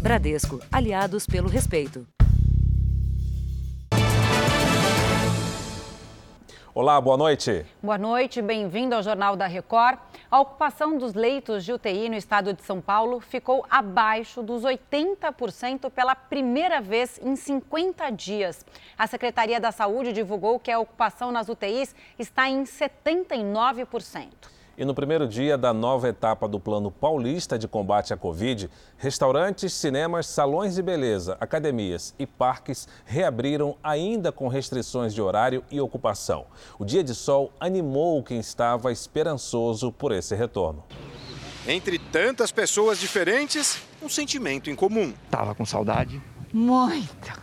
Bradesco, aliados pelo respeito. Olá, boa noite. Boa noite, bem-vindo ao Jornal da Record. A ocupação dos leitos de UTI no estado de São Paulo ficou abaixo dos 80% pela primeira vez em 50 dias. A Secretaria da Saúde divulgou que a ocupação nas UTIs está em 79%. E no primeiro dia da nova etapa do Plano Paulista de Combate à Covid, restaurantes, cinemas, salões de beleza, academias e parques reabriram ainda com restrições de horário e ocupação. O dia de sol animou quem estava esperançoso por esse retorno. Entre tantas pessoas diferentes, um sentimento em comum. Tava com saudade? Muito.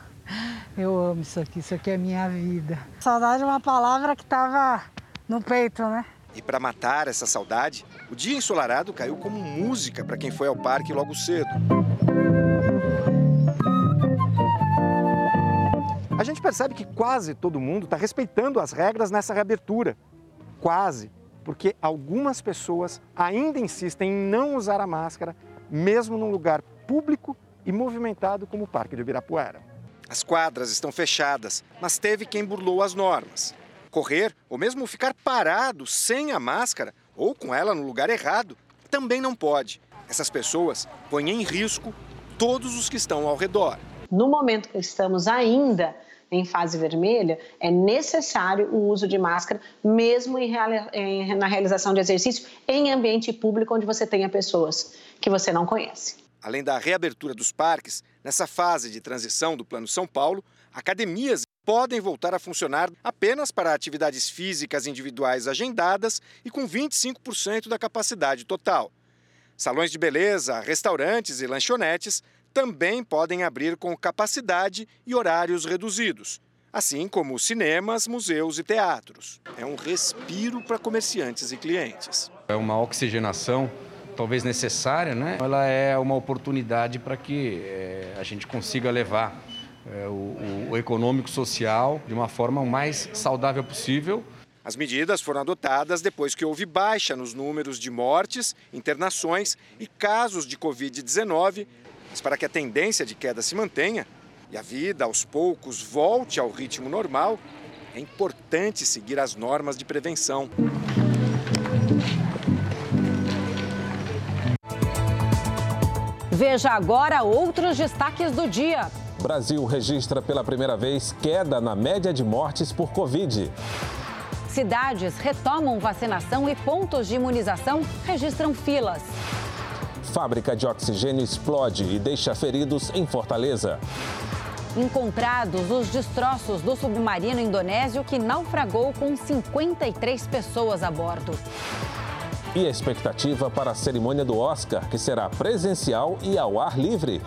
Eu amo isso aqui, isso aqui é minha vida. Saudade é uma palavra que tava no peito, né? E para matar essa saudade, o dia ensolarado caiu como música para quem foi ao parque logo cedo. A gente percebe que quase todo mundo está respeitando as regras nessa reabertura. Quase. Porque algumas pessoas ainda insistem em não usar a máscara, mesmo num lugar público e movimentado como o Parque de Ibirapuera. As quadras estão fechadas, mas teve quem burlou as normas correr ou mesmo ficar parado sem a máscara ou com ela no lugar errado, também não pode. Essas pessoas põem em risco todos os que estão ao redor. No momento que estamos ainda em fase vermelha, é necessário o uso de máscara, mesmo em, em, na realização de exercício em ambiente público onde você tenha pessoas que você não conhece. Além da reabertura dos parques, nessa fase de transição do Plano São Paulo, academias podem voltar a funcionar apenas para atividades físicas individuais agendadas e com 25% da capacidade total. Salões de beleza, restaurantes e lanchonetes também podem abrir com capacidade e horários reduzidos, assim como cinemas, museus e teatros. É um respiro para comerciantes e clientes. É uma oxigenação talvez necessária, né? Ela é uma oportunidade para que é, a gente consiga levar é, o, o econômico-social de uma forma o mais saudável possível. As medidas foram adotadas depois que houve baixa nos números de mortes, internações e casos de Covid-19. Mas para que a tendência de queda se mantenha e a vida aos poucos volte ao ritmo normal, é importante seguir as normas de prevenção. Veja agora outros destaques do dia. Brasil registra pela primeira vez queda na média de mortes por Covid. Cidades retomam vacinação e pontos de imunização registram filas. Fábrica de oxigênio explode e deixa feridos em Fortaleza. Encontrados os destroços do submarino indonésio que naufragou com 53 pessoas a bordo. E a expectativa para a cerimônia do Oscar, que será presencial e ao ar livre.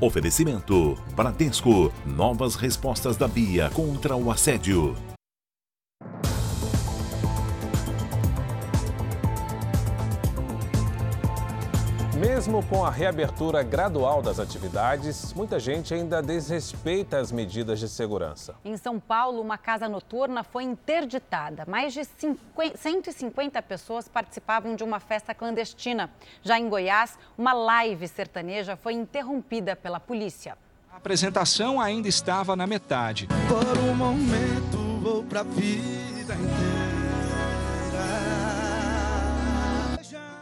Oferecimento: Bradesco. Novas respostas da Bia contra o assédio. Mesmo com a reabertura gradual das atividades, muita gente ainda desrespeita as medidas de segurança. Em São Paulo, uma casa noturna foi interditada. Mais de 50, 150 pessoas participavam de uma festa clandestina. Já em Goiás, uma live sertaneja foi interrompida pela polícia. A apresentação ainda estava na metade. Por um momento vou pra vida inteira.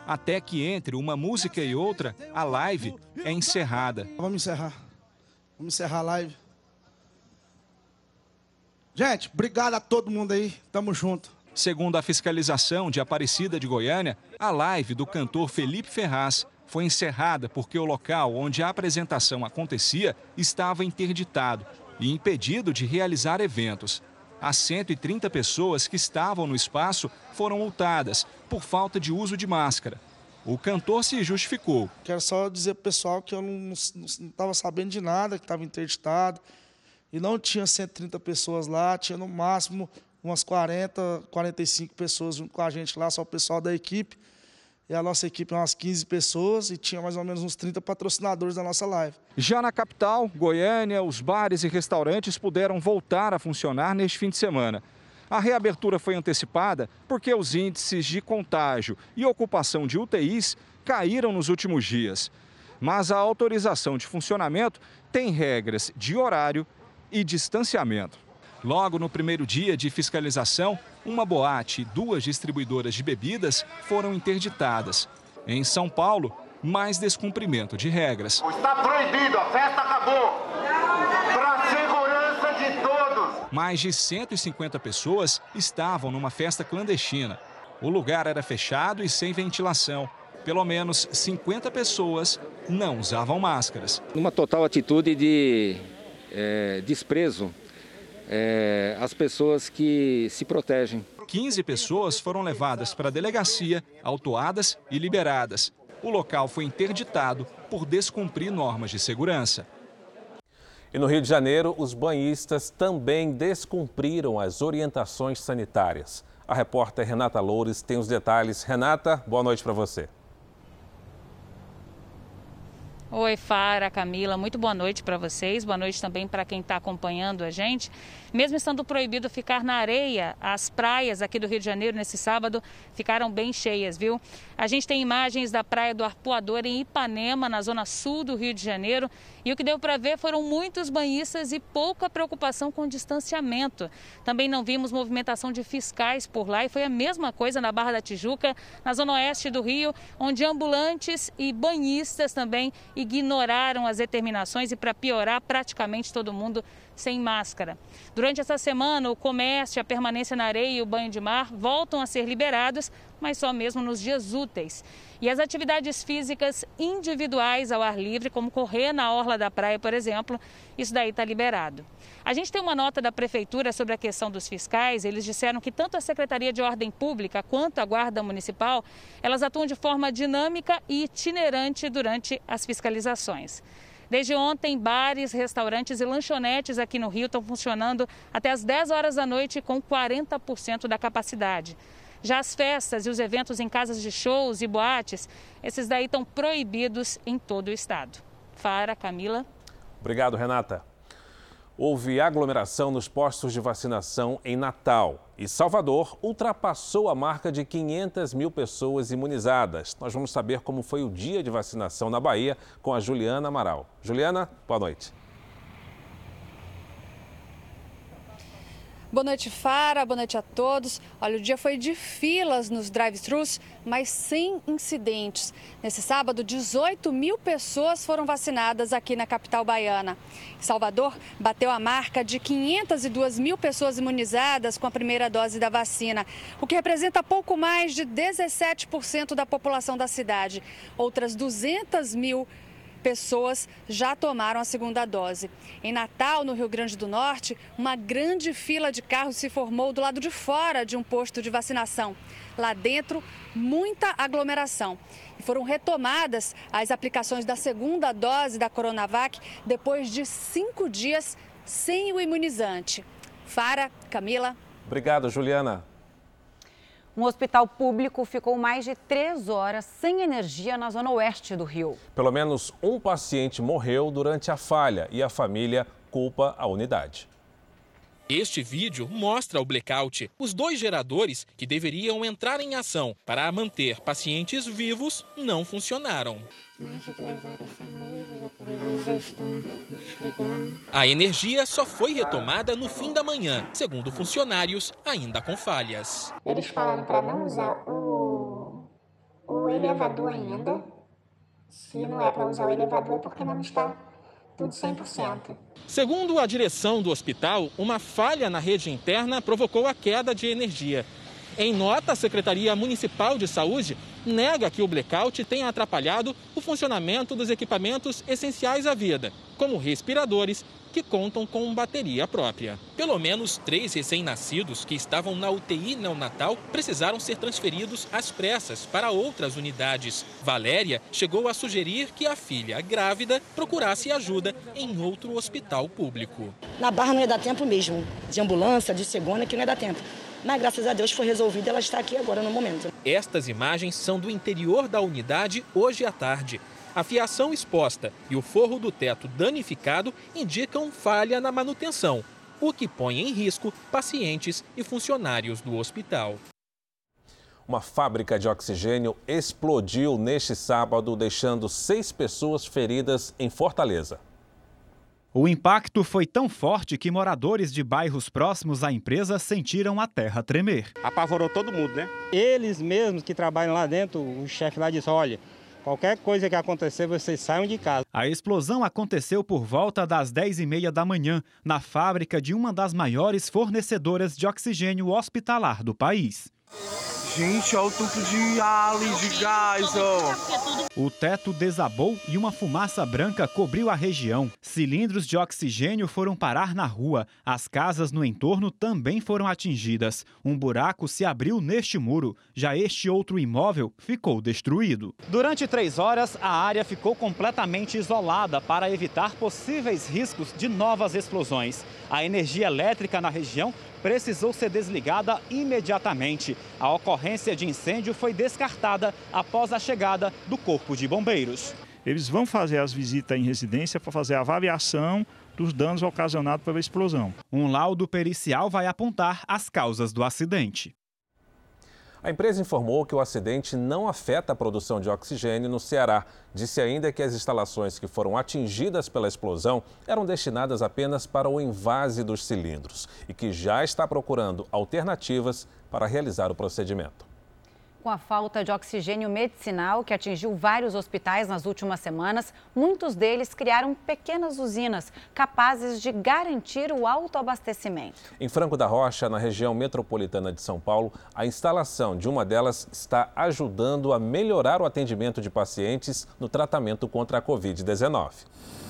Até que entre uma música e outra, a live é encerrada. Vamos encerrar. Vamos encerrar a live. Gente, obrigado a todo mundo aí. Tamo junto. Segundo a fiscalização de Aparecida de Goiânia, a live do cantor Felipe Ferraz foi encerrada porque o local onde a apresentação acontecia estava interditado e impedido de realizar eventos. As 130 pessoas que estavam no espaço foram multadas por falta de uso de máscara. O cantor se justificou. Quero só dizer para o pessoal que eu não estava sabendo de nada, que estava interditado. E não tinha 130 pessoas lá, tinha no máximo umas 40, 45 pessoas junto com a gente lá, só o pessoal da equipe. E a nossa equipe é umas 15 pessoas e tinha mais ou menos uns 30 patrocinadores da nossa live. Já na capital, Goiânia, os bares e restaurantes puderam voltar a funcionar neste fim de semana. A reabertura foi antecipada porque os índices de contágio e ocupação de UTIs caíram nos últimos dias. Mas a autorização de funcionamento tem regras de horário e distanciamento. Logo no primeiro dia de fiscalização, uma boate e duas distribuidoras de bebidas foram interditadas. Em São Paulo, mais descumprimento de regras. Está proibido, a festa acabou. Para a segurança de todos. Mais de 150 pessoas estavam numa festa clandestina. O lugar era fechado e sem ventilação. Pelo menos 50 pessoas não usavam máscaras. Numa total atitude de é, desprezo é, às pessoas que se protegem. 15 pessoas foram levadas para a delegacia, autuadas e liberadas. O local foi interditado por descumprir normas de segurança. E no Rio de Janeiro, os banhistas também descumpriram as orientações sanitárias. A repórter Renata Loures tem os detalhes. Renata, boa noite para você. Oi, Fara, Camila, muito boa noite para vocês, boa noite também para quem está acompanhando a gente. Mesmo estando proibido ficar na areia, as praias aqui do Rio de Janeiro nesse sábado ficaram bem cheias, viu? A gente tem imagens da praia do Arpoador em Ipanema, na zona sul do Rio de Janeiro, e o que deu para ver foram muitos banhistas e pouca preocupação com o distanciamento. Também não vimos movimentação de fiscais por lá e foi a mesma coisa na Barra da Tijuca, na zona oeste do Rio, onde ambulantes e banhistas também ignoraram as determinações e, para piorar, praticamente todo mundo sem máscara. Durante essa semana, o comércio, a permanência na areia e o banho de mar voltam a ser liberados, mas só mesmo nos dias úteis. E as atividades físicas individuais ao ar livre, como correr na orla da praia, por exemplo, isso daí está liberado. A gente tem uma nota da Prefeitura sobre a questão dos fiscais. Eles disseram que tanto a Secretaria de Ordem Pública quanto a Guarda Municipal, elas atuam de forma dinâmica e itinerante durante as fiscalizações. Desde ontem, bares, restaurantes e lanchonetes aqui no Rio estão funcionando até as 10 horas da noite com 40% da capacidade. Já as festas e os eventos em casas de shows e boates, esses daí estão proibidos em todo o estado. Fara, Camila. Obrigado, Renata. Houve aglomeração nos postos de vacinação em Natal e Salvador ultrapassou a marca de 500 mil pessoas imunizadas. Nós vamos saber como foi o dia de vacinação na Bahia com a Juliana Amaral. Juliana, boa noite. Boa noite, Fara. Boa noite a todos. Olha, o dia foi de filas nos drive-thrus, mas sem incidentes. Nesse sábado, 18 mil pessoas foram vacinadas aqui na capital baiana. Salvador bateu a marca de 502 mil pessoas imunizadas com a primeira dose da vacina, o que representa pouco mais de 17% da população da cidade. Outras 200 mil pessoas pessoas já tomaram a segunda dose. Em Natal, no Rio Grande do Norte, uma grande fila de carros se formou do lado de fora de um posto de vacinação. Lá dentro, muita aglomeração. E foram retomadas as aplicações da segunda dose da Coronavac depois de cinco dias sem o imunizante. Fara, Camila. Obrigado, Juliana. Um hospital público ficou mais de três horas sem energia na zona oeste do Rio. Pelo menos um paciente morreu durante a falha e a família culpa a unidade. Este vídeo mostra o blackout. Os dois geradores que deveriam entrar em ação para manter pacientes vivos não funcionaram. A energia só foi retomada no fim da manhã, segundo funcionários, ainda com falhas. Eles falaram para não usar o, o elevador ainda. Se não é para usar o elevador, é porque não está tudo 100%. Segundo a direção do hospital, uma falha na rede interna provocou a queda de energia. Em nota, a Secretaria Municipal de Saúde nega que o blackout tenha atrapalhado o funcionamento dos equipamentos essenciais à vida, como respiradores, que contam com bateria própria. Pelo menos três recém-nascidos que estavam na UTI neonatal precisaram ser transferidos às pressas para outras unidades. Valéria chegou a sugerir que a filha grávida procurasse ajuda em outro hospital público. Na Barra não ia dar tempo mesmo, de ambulância, de segunda, que não ia dar tempo Mas graças a Deus foi resolvida, ela está aqui agora no momento. Estas imagens são do interior da unidade hoje à tarde. A fiação exposta e o forro do teto danificado indicam falha na manutenção, o que põe em risco pacientes e funcionários do hospital. Uma fábrica de oxigênio explodiu neste sábado, deixando seis pessoas feridas em Fortaleza. O impacto foi tão forte que moradores de bairros próximos à empresa sentiram a terra tremer. Apavorou todo mundo, né? Eles mesmos que trabalham lá dentro, o chefe lá disse: olha, qualquer coisa que acontecer, vocês saiam de casa. A explosão aconteceu por volta das 10h30 da manhã, na fábrica de uma das maiores fornecedoras de oxigênio hospitalar do país. Gente, olha o tanto de ali, de gás, ó. O teto desabou e uma fumaça branca cobriu a região. Cilindros de oxigênio foram parar na rua. As casas no entorno também foram atingidas. Um buraco se abriu neste muro. Já este outro imóvel ficou destruído. Durante três horas, a área ficou completamente isolada para evitar possíveis riscos de novas explosões. A energia elétrica na região precisou ser desligada imediatamente. A ocorrência de incêndio foi descartada após a chegada do Corpo de Bombeiros. Eles vão fazer as visitas em residência para fazer a avaliação dos danos ocasionados pela explosão. Um laudo pericial vai apontar as causas do acidente. A empresa informou que o acidente não afeta a produção de oxigênio no Ceará. Disse ainda que as instalações que foram atingidas pela explosão eram destinadas apenas para o invase dos cilindros e que já está procurando alternativas para realizar o procedimento com a falta de oxigênio medicinal que atingiu vários hospitais nas últimas semanas, muitos deles criaram pequenas usinas capazes de garantir o autoabastecimento. Em Franco da Rocha, na região metropolitana de São Paulo, a instalação de uma delas está ajudando a melhorar o atendimento de pacientes no tratamento contra a Covid-19.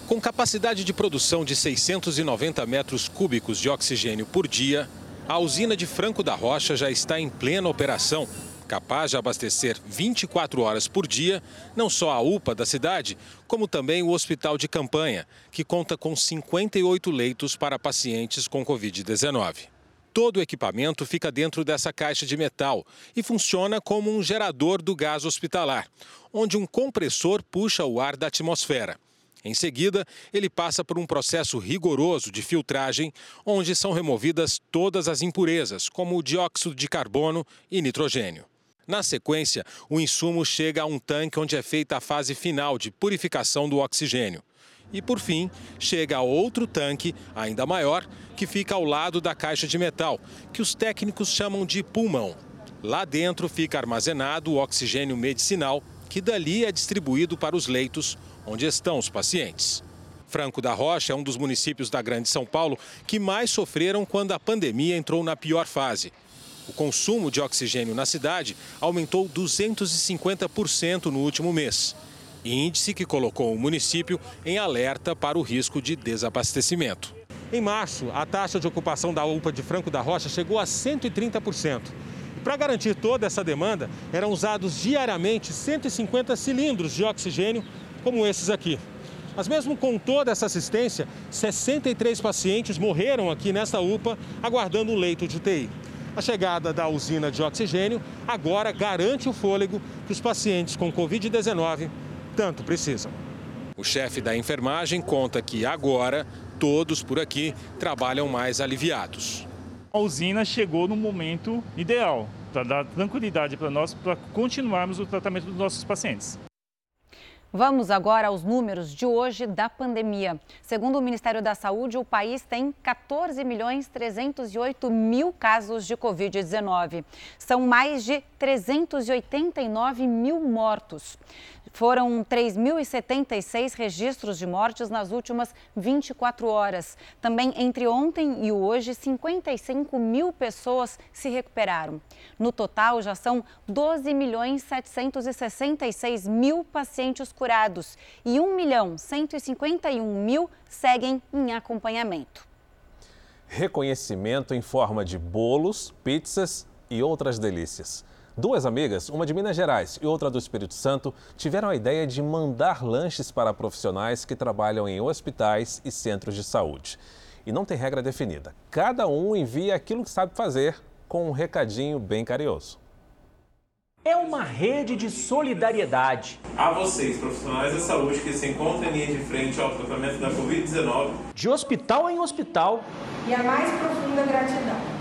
Com capacidade de produção de 690 metros cúbicos de oxigênio por dia, a usina de Franco da Rocha já está em plena operação capaz de abastecer 24 horas por dia não só a UPA da cidade, como também o hospital de campanha, que conta com 58 leitos para pacientes com Covid-19. Todo o equipamento fica dentro dessa caixa de metal e funciona como um gerador do gás hospitalar, onde um compressor puxa o ar da atmosfera. Em seguida, ele passa por um processo rigoroso de filtragem, onde são removidas todas as impurezas, como o dióxido de carbono e nitrogênio. Na sequência, o insumo chega a um tanque onde é feita a fase final de purificação do oxigênio. E, por fim, chega a outro tanque, ainda maior, que fica ao lado da caixa de metal, que os técnicos chamam de pulmão. Lá dentro fica armazenado o oxigênio medicinal, que dali é distribuído para os leitos onde estão os pacientes. Franco da Rocha é um dos municípios da Grande São Paulo que mais sofreram quando a pandemia entrou na pior fase. O consumo de oxigênio na cidade aumentou 250% no último mês. Índice que colocou o município em alerta para o risco de desabastecimento. Em março, a taxa de ocupação da UPA de Franco da Rocha chegou a 130%. Para garantir toda essa demanda, eram usados diariamente 150 cilindros de oxigênio, como esses aqui. Mas mesmo com toda essa assistência, 63 pacientes morreram aqui nesta UPA, aguardando um leito de UTI. A chegada da usina de oxigênio agora garante o fôlego que os pacientes com Covid-19 tanto precisam. O chefe da enfermagem conta que agora todos por aqui trabalham mais aliviados. A usina chegou no momento ideal para dar tranquilidade para nós para continuarmos o tratamento dos nossos pacientes. Vamos agora aos números de hoje da pandemia. Segundo o Ministério da Saúde, o país tem 14 milhões 308 mil casos de Covid-19. São mais de 389 mil mortos. Foram 3.076 registros de mortes nas últimas 24 horas. Também entre ontem e hoje, 55 mil pessoas se recuperaram. No total, já são 12 milhões 766 mil pacientes curados e 1 milhão 151 mil seguem em acompanhamento. Reconhecimento em forma de bolos, pizzas e outras delícias. Duas amigas, uma de Minas Gerais e outra do Espírito Santo, tiveram a ideia de mandar lanches para profissionais que trabalham em hospitais e centros de saúde. E não tem regra definida. Cada um envia aquilo que sabe fazer com um recadinho bem carinhoso. É uma rede de solidariedade. A vocês, profissionais da saúde que se encontram em linha de frente ao tratamento da Covid-19. De hospital em hospital. E a mais profunda gratidão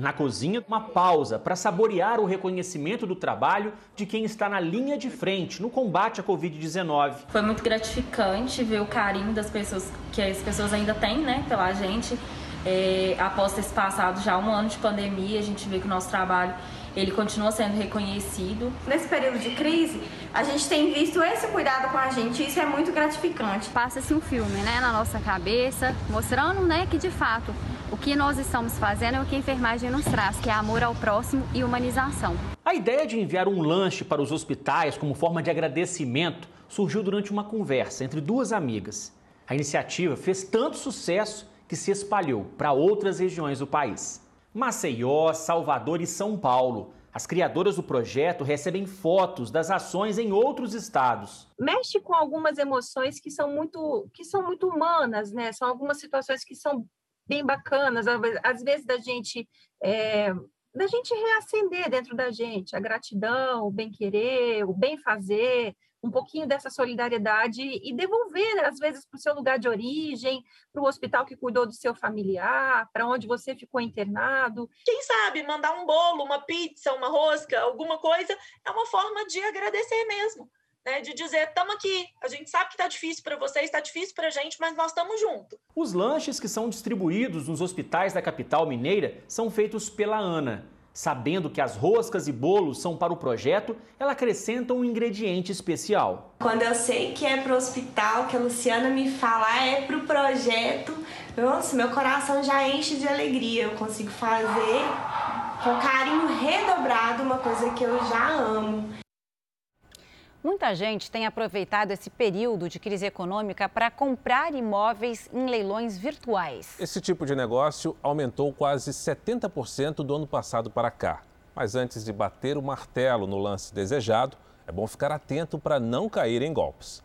Na cozinha, uma pausa para saborear o reconhecimento do trabalho de quem está na linha de frente no combate à Covid-19. Foi muito gratificante ver o carinho das pessoas, que as pessoas ainda têm, né, pela gente. É, após ter passado já um ano de pandemia, a gente vê que o nosso trabalho ele continua sendo reconhecido. Nesse período de crise, a gente tem visto esse cuidado com a gente, e isso é muito gratificante. Passa-se um filme, né, na nossa cabeça, mostrando, né, que de fato o que nós estamos fazendo é o que a enfermagem nos traz, que é amor ao próximo e humanização. A ideia de enviar um lanche para os hospitais como forma de agradecimento surgiu durante uma conversa entre duas amigas. A iniciativa fez tanto sucesso que se espalhou para outras regiões do país. Maceió, Salvador e São Paulo. As criadoras do projeto recebem fotos das ações em outros estados. Mexe com algumas emoções que são muito, que são muito humanas, né? São algumas situações que são bem bacanas, às vezes da gente é, da gente reacender dentro da gente a gratidão, o bem querer, o bem fazer, um pouquinho dessa solidariedade e devolver às vezes para o seu lugar de origem, para o hospital que cuidou do seu familiar, para onde você ficou internado. Quem sabe mandar um bolo, uma pizza, uma rosca, alguma coisa é uma forma de agradecer mesmo né, de dizer, estamos aqui, a gente sabe que está difícil para vocês, está difícil para a gente, mas nós estamos juntos. Os lanches que são distribuídos nos hospitais da capital mineira são feitos pela Ana. Sabendo que as roscas e bolos são para o projeto, ela acrescenta um ingrediente especial. Quando eu sei que é para o hospital, que a Luciana me fala é para o projeto, nossa, meu coração já enche de alegria. Eu consigo fazer com carinho redobrado uma coisa que eu já amo. Muita gente tem aproveitado esse período de crise econômica para comprar imóveis em leilões virtuais. Esse tipo de negócio aumentou quase 70% do ano passado para cá. Mas antes de bater o martelo no lance desejado, é bom ficar atento para não cair em golpes.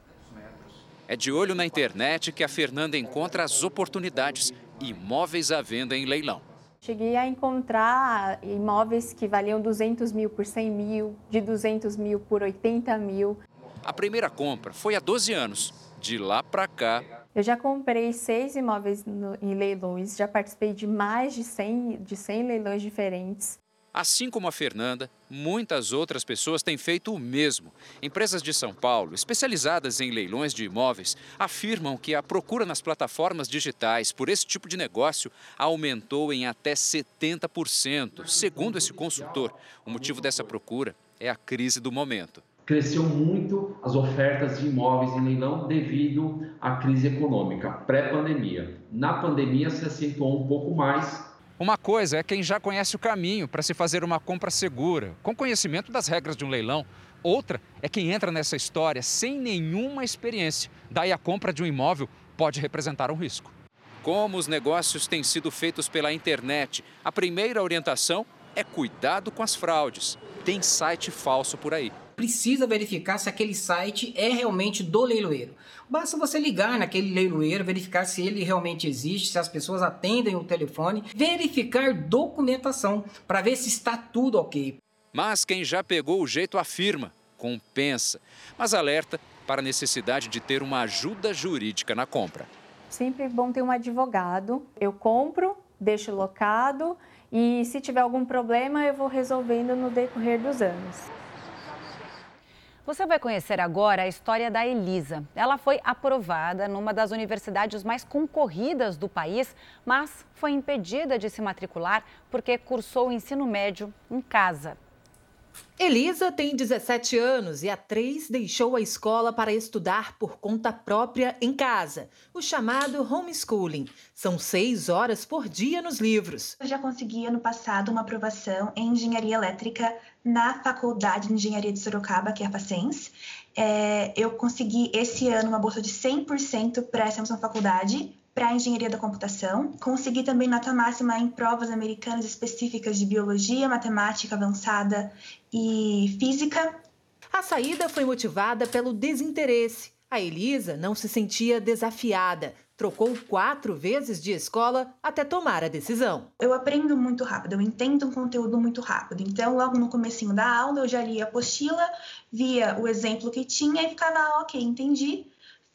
É de olho na internet que a Fernanda encontra as oportunidades. Imóveis à venda em leilão. Cheguei a encontrar imóveis que valiam 200 mil por 100 mil, de 200 mil por 80 mil. A primeira compra foi há 12 anos. De lá para cá. Eu já comprei seis imóveis no, em leilões, já participei de mais de 100, de 100 leilões diferentes. Assim como a Fernanda, muitas outras pessoas têm feito o mesmo. Empresas de São Paulo, especializadas em leilões de imóveis, afirmam que a procura nas plataformas digitais por esse tipo de negócio aumentou em até 70%. Segundo esse consultor, o motivo dessa procura é a crise do momento cresceu muito as ofertas de imóveis em leilão devido à crise econômica pré-pandemia. Na pandemia se acentuou um pouco mais uma coisa é quem já conhece o caminho para se fazer uma compra segura, com conhecimento das regras de um leilão. Outra é quem entra nessa história sem nenhuma experiência. Daí a compra de um imóvel pode representar um risco. Como os negócios têm sido feitos pela internet, a primeira orientação é cuidado com as fraudes. Tem site falso por aí precisa verificar se aquele site é realmente do leiloeiro. Basta você ligar naquele leiloeiro, verificar se ele realmente existe, se as pessoas atendem o telefone, verificar documentação para ver se está tudo ok. Mas quem já pegou o jeito afirma, compensa, mas alerta para a necessidade de ter uma ajuda jurídica na compra. Sempre é bom ter um advogado. Eu compro, deixo locado e se tiver algum problema eu vou resolvendo no decorrer dos anos. Você vai conhecer agora a história da Elisa. Ela foi aprovada numa das universidades mais concorridas do país, mas foi impedida de se matricular porque cursou o ensino médio em casa. Elisa tem 17 anos e há três deixou a escola para estudar por conta própria em casa, o chamado homeschooling. São seis horas por dia nos livros. Eu já consegui ano passado uma aprovação em engenharia elétrica na Faculdade de Engenharia de Sorocaba, que é a Facens. É, eu consegui esse ano uma bolsa de 100% para essa mesma faculdade, para engenharia da computação. Consegui também nota máxima em provas americanas específicas de biologia, matemática avançada e física. A saída foi motivada pelo desinteresse. A Elisa não se sentia desafiada. Trocou quatro vezes de escola até tomar a decisão. Eu aprendo muito rápido, eu entendo um conteúdo muito rápido. Então, logo no comecinho da aula, eu já lia a apostila, via o exemplo que tinha e ficava, ah, ok, entendi.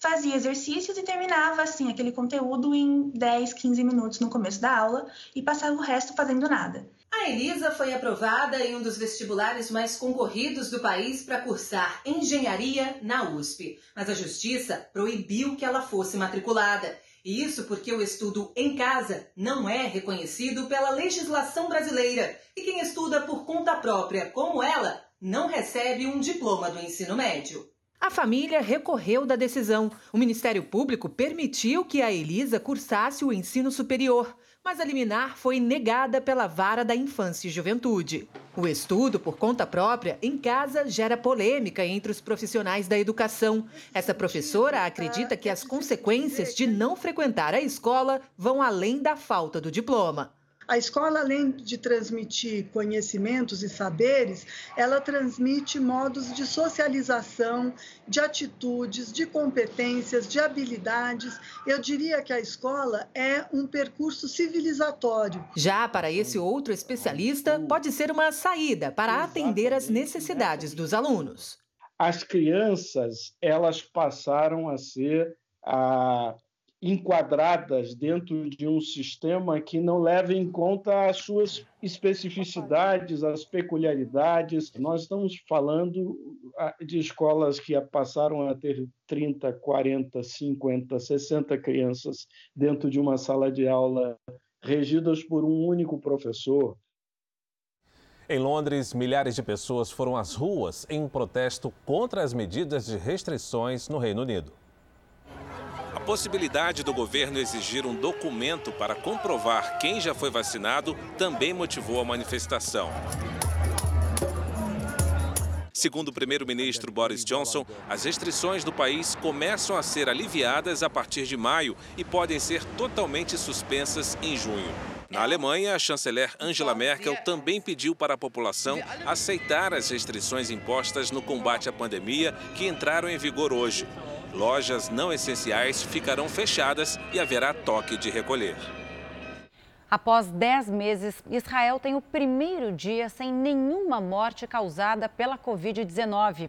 Fazia exercícios e terminava, assim, aquele conteúdo em 10, 15 minutos no começo da aula e passava o resto fazendo nada. A Elisa foi aprovada em um dos vestibulares mais concorridos do país para cursar engenharia na USP, mas a justiça proibiu que ela fosse matriculada. E isso porque o estudo em casa não é reconhecido pela legislação brasileira e quem estuda por conta própria, como ela, não recebe um diploma do ensino médio. A família recorreu da decisão. O Ministério Público permitiu que a Elisa cursasse o ensino superior mas a liminar foi negada pela Vara da Infância e Juventude. O estudo por conta própria em casa gera polêmica entre os profissionais da educação. Essa professora acredita que as consequências de não frequentar a escola vão além da falta do diploma. A escola, além de transmitir conhecimentos e saberes, ela transmite modos de socialização, de atitudes, de competências, de habilidades. Eu diria que a escola é um percurso civilizatório. Já para esse outro especialista, pode ser uma saída para atender às necessidades dos alunos. As crianças, elas passaram a ser a enquadradas dentro de um sistema que não leva em conta as suas especificidades, as peculiaridades. Nós estamos falando ah, de escolas que passaram a ter 30, 40, 50, 60 crianças dentro de uma sala de aula regidas por um único professor. Em Londres, milhares de pessoas foram às ruas em um protesto contra as medidas de restrições no Reino Unido. Possibilidade do governo exigir um documento para comprovar quem já foi vacinado também motivou a manifestação. Segundo o primeiro-ministro Boris Johnson, as restrições do país começam a ser aliviadas a partir de maio e podem ser totalmente suspensas em junho. Na Alemanha, a chanceler Angela Merkel também pediu para a população aceitar as restrições impostas no combate à pandemia que entraram em vigor hoje. Lojas não essenciais ficarão fechadas e haverá toque de recolher. Após 10 meses, Israel tem o primeiro dia sem nenhuma morte causada pela Covid-19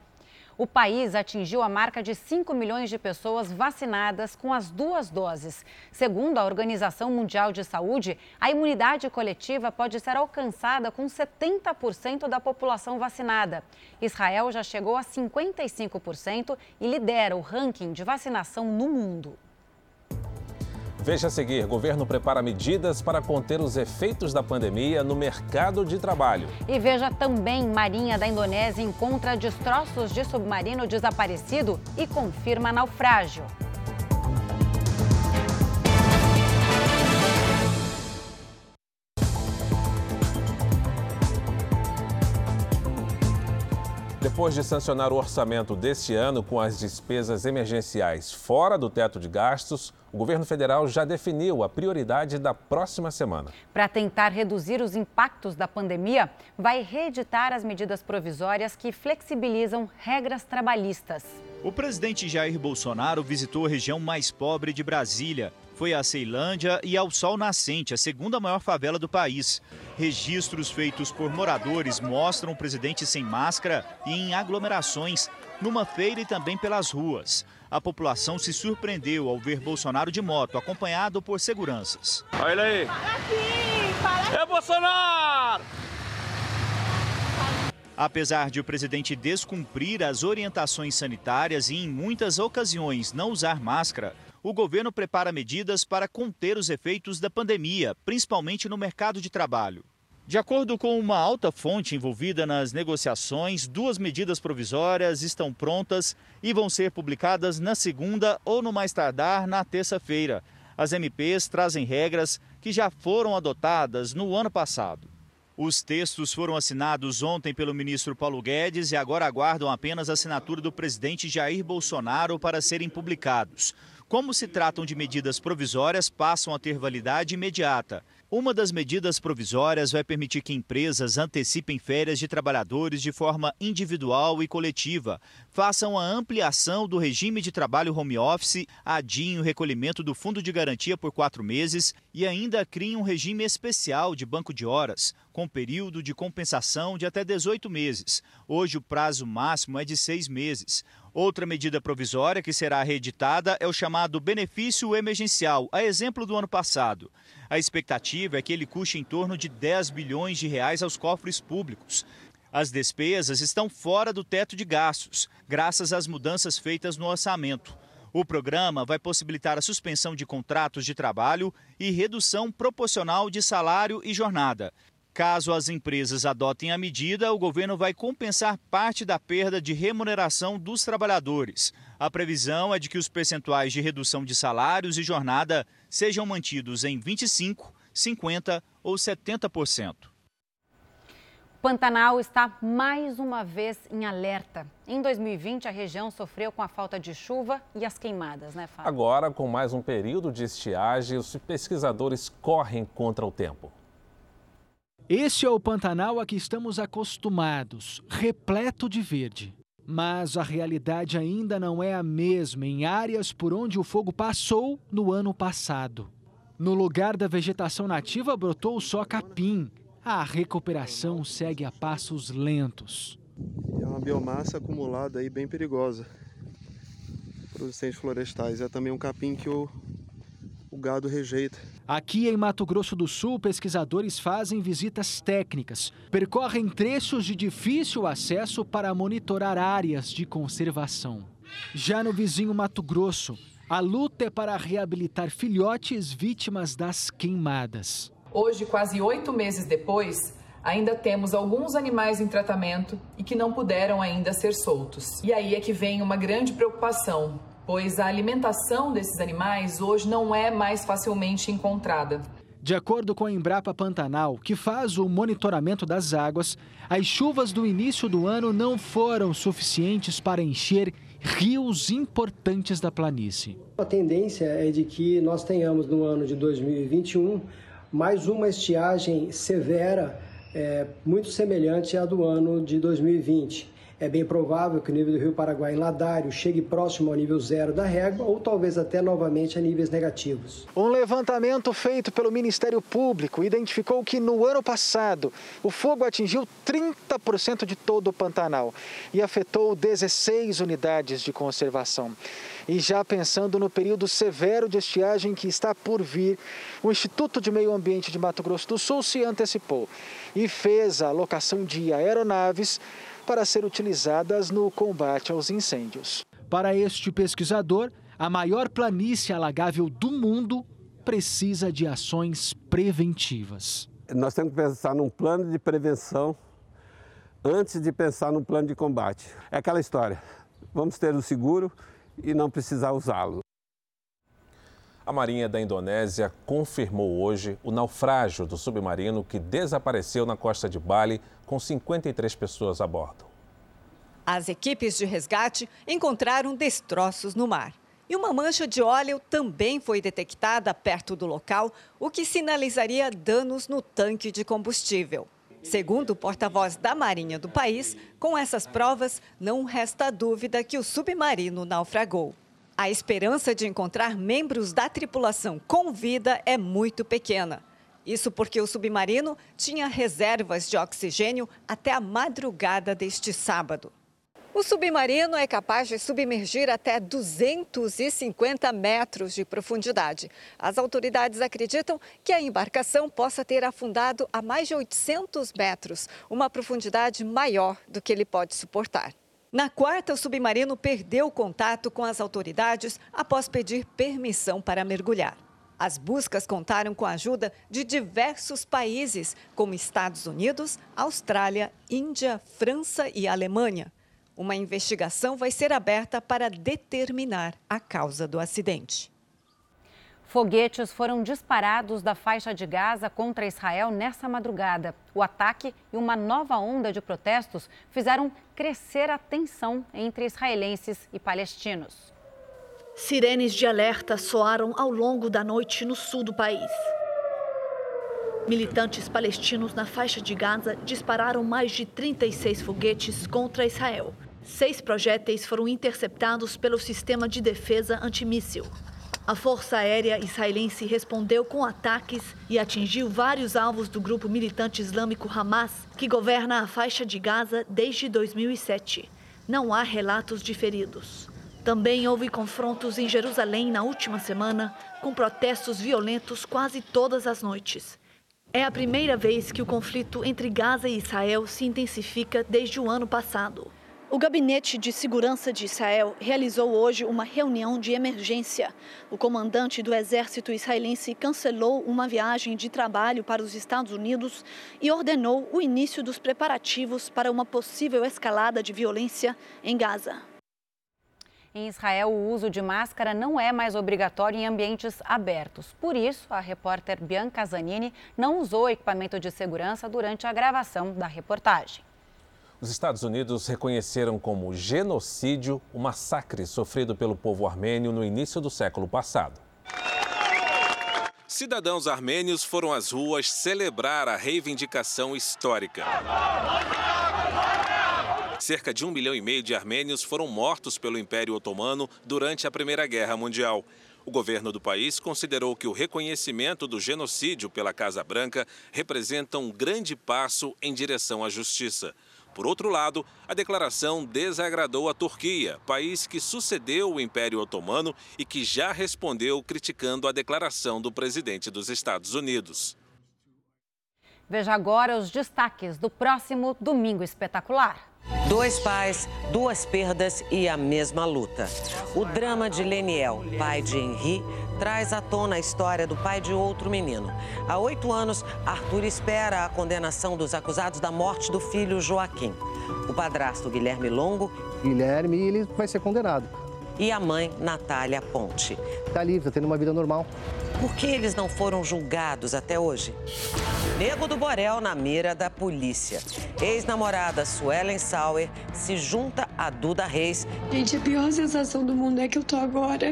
o país atingiu a marca de 5 milhões de pessoas vacinadas com as duas doses. Segundo a Organização Mundial de Saúde, a imunidade coletiva pode ser alcançada com 70% da população vacinada. Israel já chegou a 55% e lidera o ranking de vacinação no mundo. Veja a seguir: governo prepara medidas para conter os efeitos da pandemia no mercado de trabalho. E veja também: Marinha da Indonésia encontra destroços de submarino desaparecido e confirma naufrágio. Depois de sancionar o orçamento deste ano com as despesas emergenciais fora do teto de gastos, o governo federal já definiu a prioridade da próxima semana. Para tentar reduzir os impactos da pandemia, vai reeditar as medidas provisórias que flexibilizam regras trabalhistas. O presidente Jair Bolsonaro visitou a região mais pobre de Brasília. Foi a Ceilândia e ao Sol Nascente, a segunda maior favela do país. Registros feitos por moradores mostram o presidente sem máscara e em aglomerações, numa feira e também pelas ruas. A população se surpreendeu ao ver Bolsonaro de moto, acompanhado por seguranças. Olha ele aí. É Bolsonaro! Apesar de o presidente descumprir as orientações sanitárias e, em muitas ocasiões, não usar máscara, o governo prepara medidas para conter os efeitos da pandemia, principalmente no mercado de trabalho. De acordo com uma alta fonte envolvida nas negociações, duas medidas provisórias estão prontas e vão ser publicadas na segunda ou no mais tardar na terça-feira. As MPs trazem regras que já foram adotadas no ano passado. Os textos foram assinados ontem pelo ministro Paulo Guedes e agora aguardam apenas a assinatura do presidente Jair Bolsonaro para serem publicados. Como se tratam de medidas provisórias, passam a ter validade imediata. Uma das medidas provisórias vai permitir que empresas antecipem férias de trabalhadores de forma individual e coletiva, façam a ampliação do regime de trabalho home office, adiem o recolhimento do fundo de garantia por quatro meses e ainda criem um regime especial de banco de horas, com período de compensação de até 18 meses. Hoje o prazo máximo é de seis meses. Outra medida provisória que será reeditada é o chamado benefício emergencial, a exemplo do ano passado. A expectativa é que ele custe em torno de 10 bilhões de reais aos cofres públicos. As despesas estão fora do teto de gastos, graças às mudanças feitas no orçamento. O programa vai possibilitar a suspensão de contratos de trabalho e redução proporcional de salário e jornada. Caso as empresas adotem a medida, o governo vai compensar parte da perda de remuneração dos trabalhadores. A previsão é de que os percentuais de redução de salários e jornada sejam mantidos em 25%, 50% ou 70%. Pantanal está mais uma vez em alerta. Em 2020, a região sofreu com a falta de chuva e as queimadas, né, Fábio? Agora, com mais um período de estiagem, os pesquisadores correm contra o tempo. Este é o Pantanal a que estamos acostumados, repleto de verde. Mas a realidade ainda não é a mesma em áreas por onde o fogo passou no ano passado. No lugar da vegetação nativa brotou só capim. A recuperação segue a passos lentos. É uma biomassa acumulada aí bem perigosa para os incêndios florestais. É também um capim que o, o gado rejeita. Aqui em Mato Grosso do Sul, pesquisadores fazem visitas técnicas, percorrem trechos de difícil acesso para monitorar áreas de conservação. Já no vizinho Mato Grosso, a luta é para reabilitar filhotes vítimas das queimadas. Hoje, quase oito meses depois, ainda temos alguns animais em tratamento e que não puderam ainda ser soltos. E aí é que vem uma grande preocupação, pois a alimentação desses animais hoje não é mais facilmente encontrada. De acordo com a Embrapa Pantanal, que faz o monitoramento das águas, as chuvas do início do ano não foram suficientes para encher rios importantes da planície. A tendência é de que nós tenhamos no ano de 2021 mais uma estiagem severa, é, muito semelhante à do ano de 2020 é bem provável que o nível do rio Paraguai em Ladário chegue próximo ao nível zero da régua ou talvez até novamente a níveis negativos. Um levantamento feito pelo Ministério Público identificou que no ano passado o fogo atingiu 30% de todo o Pantanal e afetou 16 unidades de conservação. E já pensando no período severo de estiagem que está por vir, o Instituto de Meio Ambiente de Mato Grosso do Sul se antecipou e fez a alocação de aeronaves para ser utilizadas no combate aos incêndios. Para este pesquisador, a maior planície alagável do mundo precisa de ações preventivas. Nós temos que pensar num plano de prevenção antes de pensar no plano de combate. É aquela história: vamos ter o seguro e não precisar usá-lo. A Marinha da Indonésia confirmou hoje o naufrágio do submarino que desapareceu na costa de Bali com 53 pessoas a bordo. As equipes de resgate encontraram destroços no mar. E uma mancha de óleo também foi detectada perto do local, o que sinalizaria danos no tanque de combustível. Segundo o porta-voz da Marinha do país, com essas provas, não resta dúvida que o submarino naufragou. A esperança de encontrar membros da tripulação com vida é muito pequena. Isso porque o submarino tinha reservas de oxigênio até a madrugada deste sábado. O submarino é capaz de submergir até 250 metros de profundidade. As autoridades acreditam que a embarcação possa ter afundado a mais de 800 metros, uma profundidade maior do que ele pode suportar. Na quarta, o submarino perdeu contato com as autoridades após pedir permissão para mergulhar. As buscas contaram com a ajuda de diversos países, como Estados Unidos, Austrália, Índia, França e Alemanha. Uma investigação vai ser aberta para determinar a causa do acidente. Foguetes foram disparados da faixa de Gaza contra Israel nessa madrugada. O ataque e uma nova onda de protestos fizeram crescer a tensão entre israelenses e palestinos. Sirenes de alerta soaram ao longo da noite no sul do país. Militantes palestinos na faixa de Gaza dispararam mais de 36 foguetes contra Israel. Seis projéteis foram interceptados pelo sistema de defesa antimíssil. A Força Aérea Israelense respondeu com ataques e atingiu vários alvos do grupo militante islâmico Hamas, que governa a faixa de Gaza desde 2007. Não há relatos de feridos. Também houve confrontos em Jerusalém na última semana, com protestos violentos quase todas as noites. É a primeira vez que o conflito entre Gaza e Israel se intensifica desde o ano passado. O Gabinete de Segurança de Israel realizou hoje uma reunião de emergência. O comandante do exército israelense cancelou uma viagem de trabalho para os Estados Unidos e ordenou o início dos preparativos para uma possível escalada de violência em Gaza. Em Israel, o uso de máscara não é mais obrigatório em ambientes abertos. Por isso, a repórter Bianca Zanini não usou equipamento de segurança durante a gravação da reportagem. Os Estados Unidos reconheceram como genocídio o massacre sofrido pelo povo armênio no início do século passado. Cidadãos armênios foram às ruas celebrar a reivindicação histórica. Cerca de um milhão e meio de armênios foram mortos pelo Império Otomano durante a Primeira Guerra Mundial. O governo do país considerou que o reconhecimento do genocídio pela Casa Branca representa um grande passo em direção à justiça. Por outro lado, a declaração desagradou a Turquia, país que sucedeu o Império Otomano e que já respondeu criticando a declaração do presidente dos Estados Unidos. Veja agora os destaques do próximo Domingo Espetacular. Dois pais, duas perdas e a mesma luta. O drama de Leniel, pai de Henri, traz à tona a história do pai de outro menino. Há oito anos, Arthur espera a condenação dos acusados da morte do filho Joaquim. O padrasto Guilherme Longo. Guilherme, ele vai ser condenado. E a mãe, Natália Ponte. Está livre, está tendo uma vida normal. Por que eles não foram julgados até hoje? Nego do Borel na mira da polícia. Ex-namorada Suelen Sauer se junta a Duda Reis. Gente, a pior sensação do mundo é que eu tô agora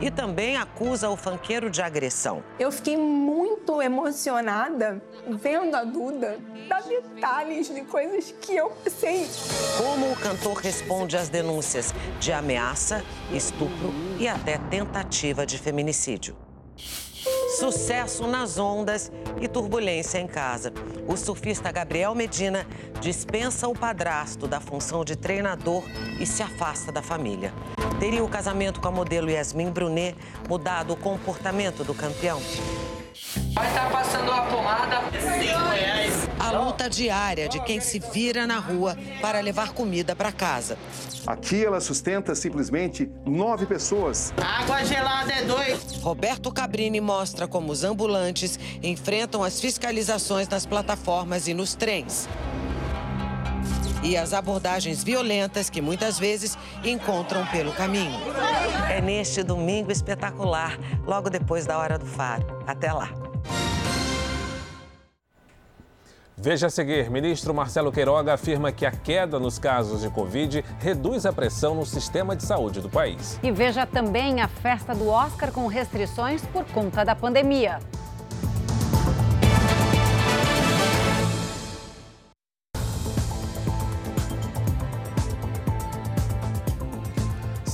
e também acusa o fanqueiro de agressão. Eu fiquei muito emocionada vendo a Duda dar detalhes de coisas que eu sei. Como o cantor responde às denúncias de ameaça, estupro e até tentativa de feminicídio. Sucesso nas ondas e turbulência em casa. O surfista Gabriel Medina dispensa o padrasto da função de treinador e se afasta da família. Teria o casamento com a modelo Yasmin Brunet mudado o comportamento do campeão? Vai estar tá passando a pomada, cinco reais. A luta diária de quem se vira na rua para levar comida para casa. Aqui ela sustenta simplesmente nove pessoas. Água gelada é dois. Roberto Cabrini mostra como os ambulantes enfrentam as fiscalizações nas plataformas e nos trens. E as abordagens violentas que muitas vezes encontram pelo caminho. É neste domingo espetacular, logo depois da hora do faro. Até lá. Veja a seguir: ministro Marcelo Queiroga afirma que a queda nos casos de Covid reduz a pressão no sistema de saúde do país. E veja também a festa do Oscar com restrições por conta da pandemia.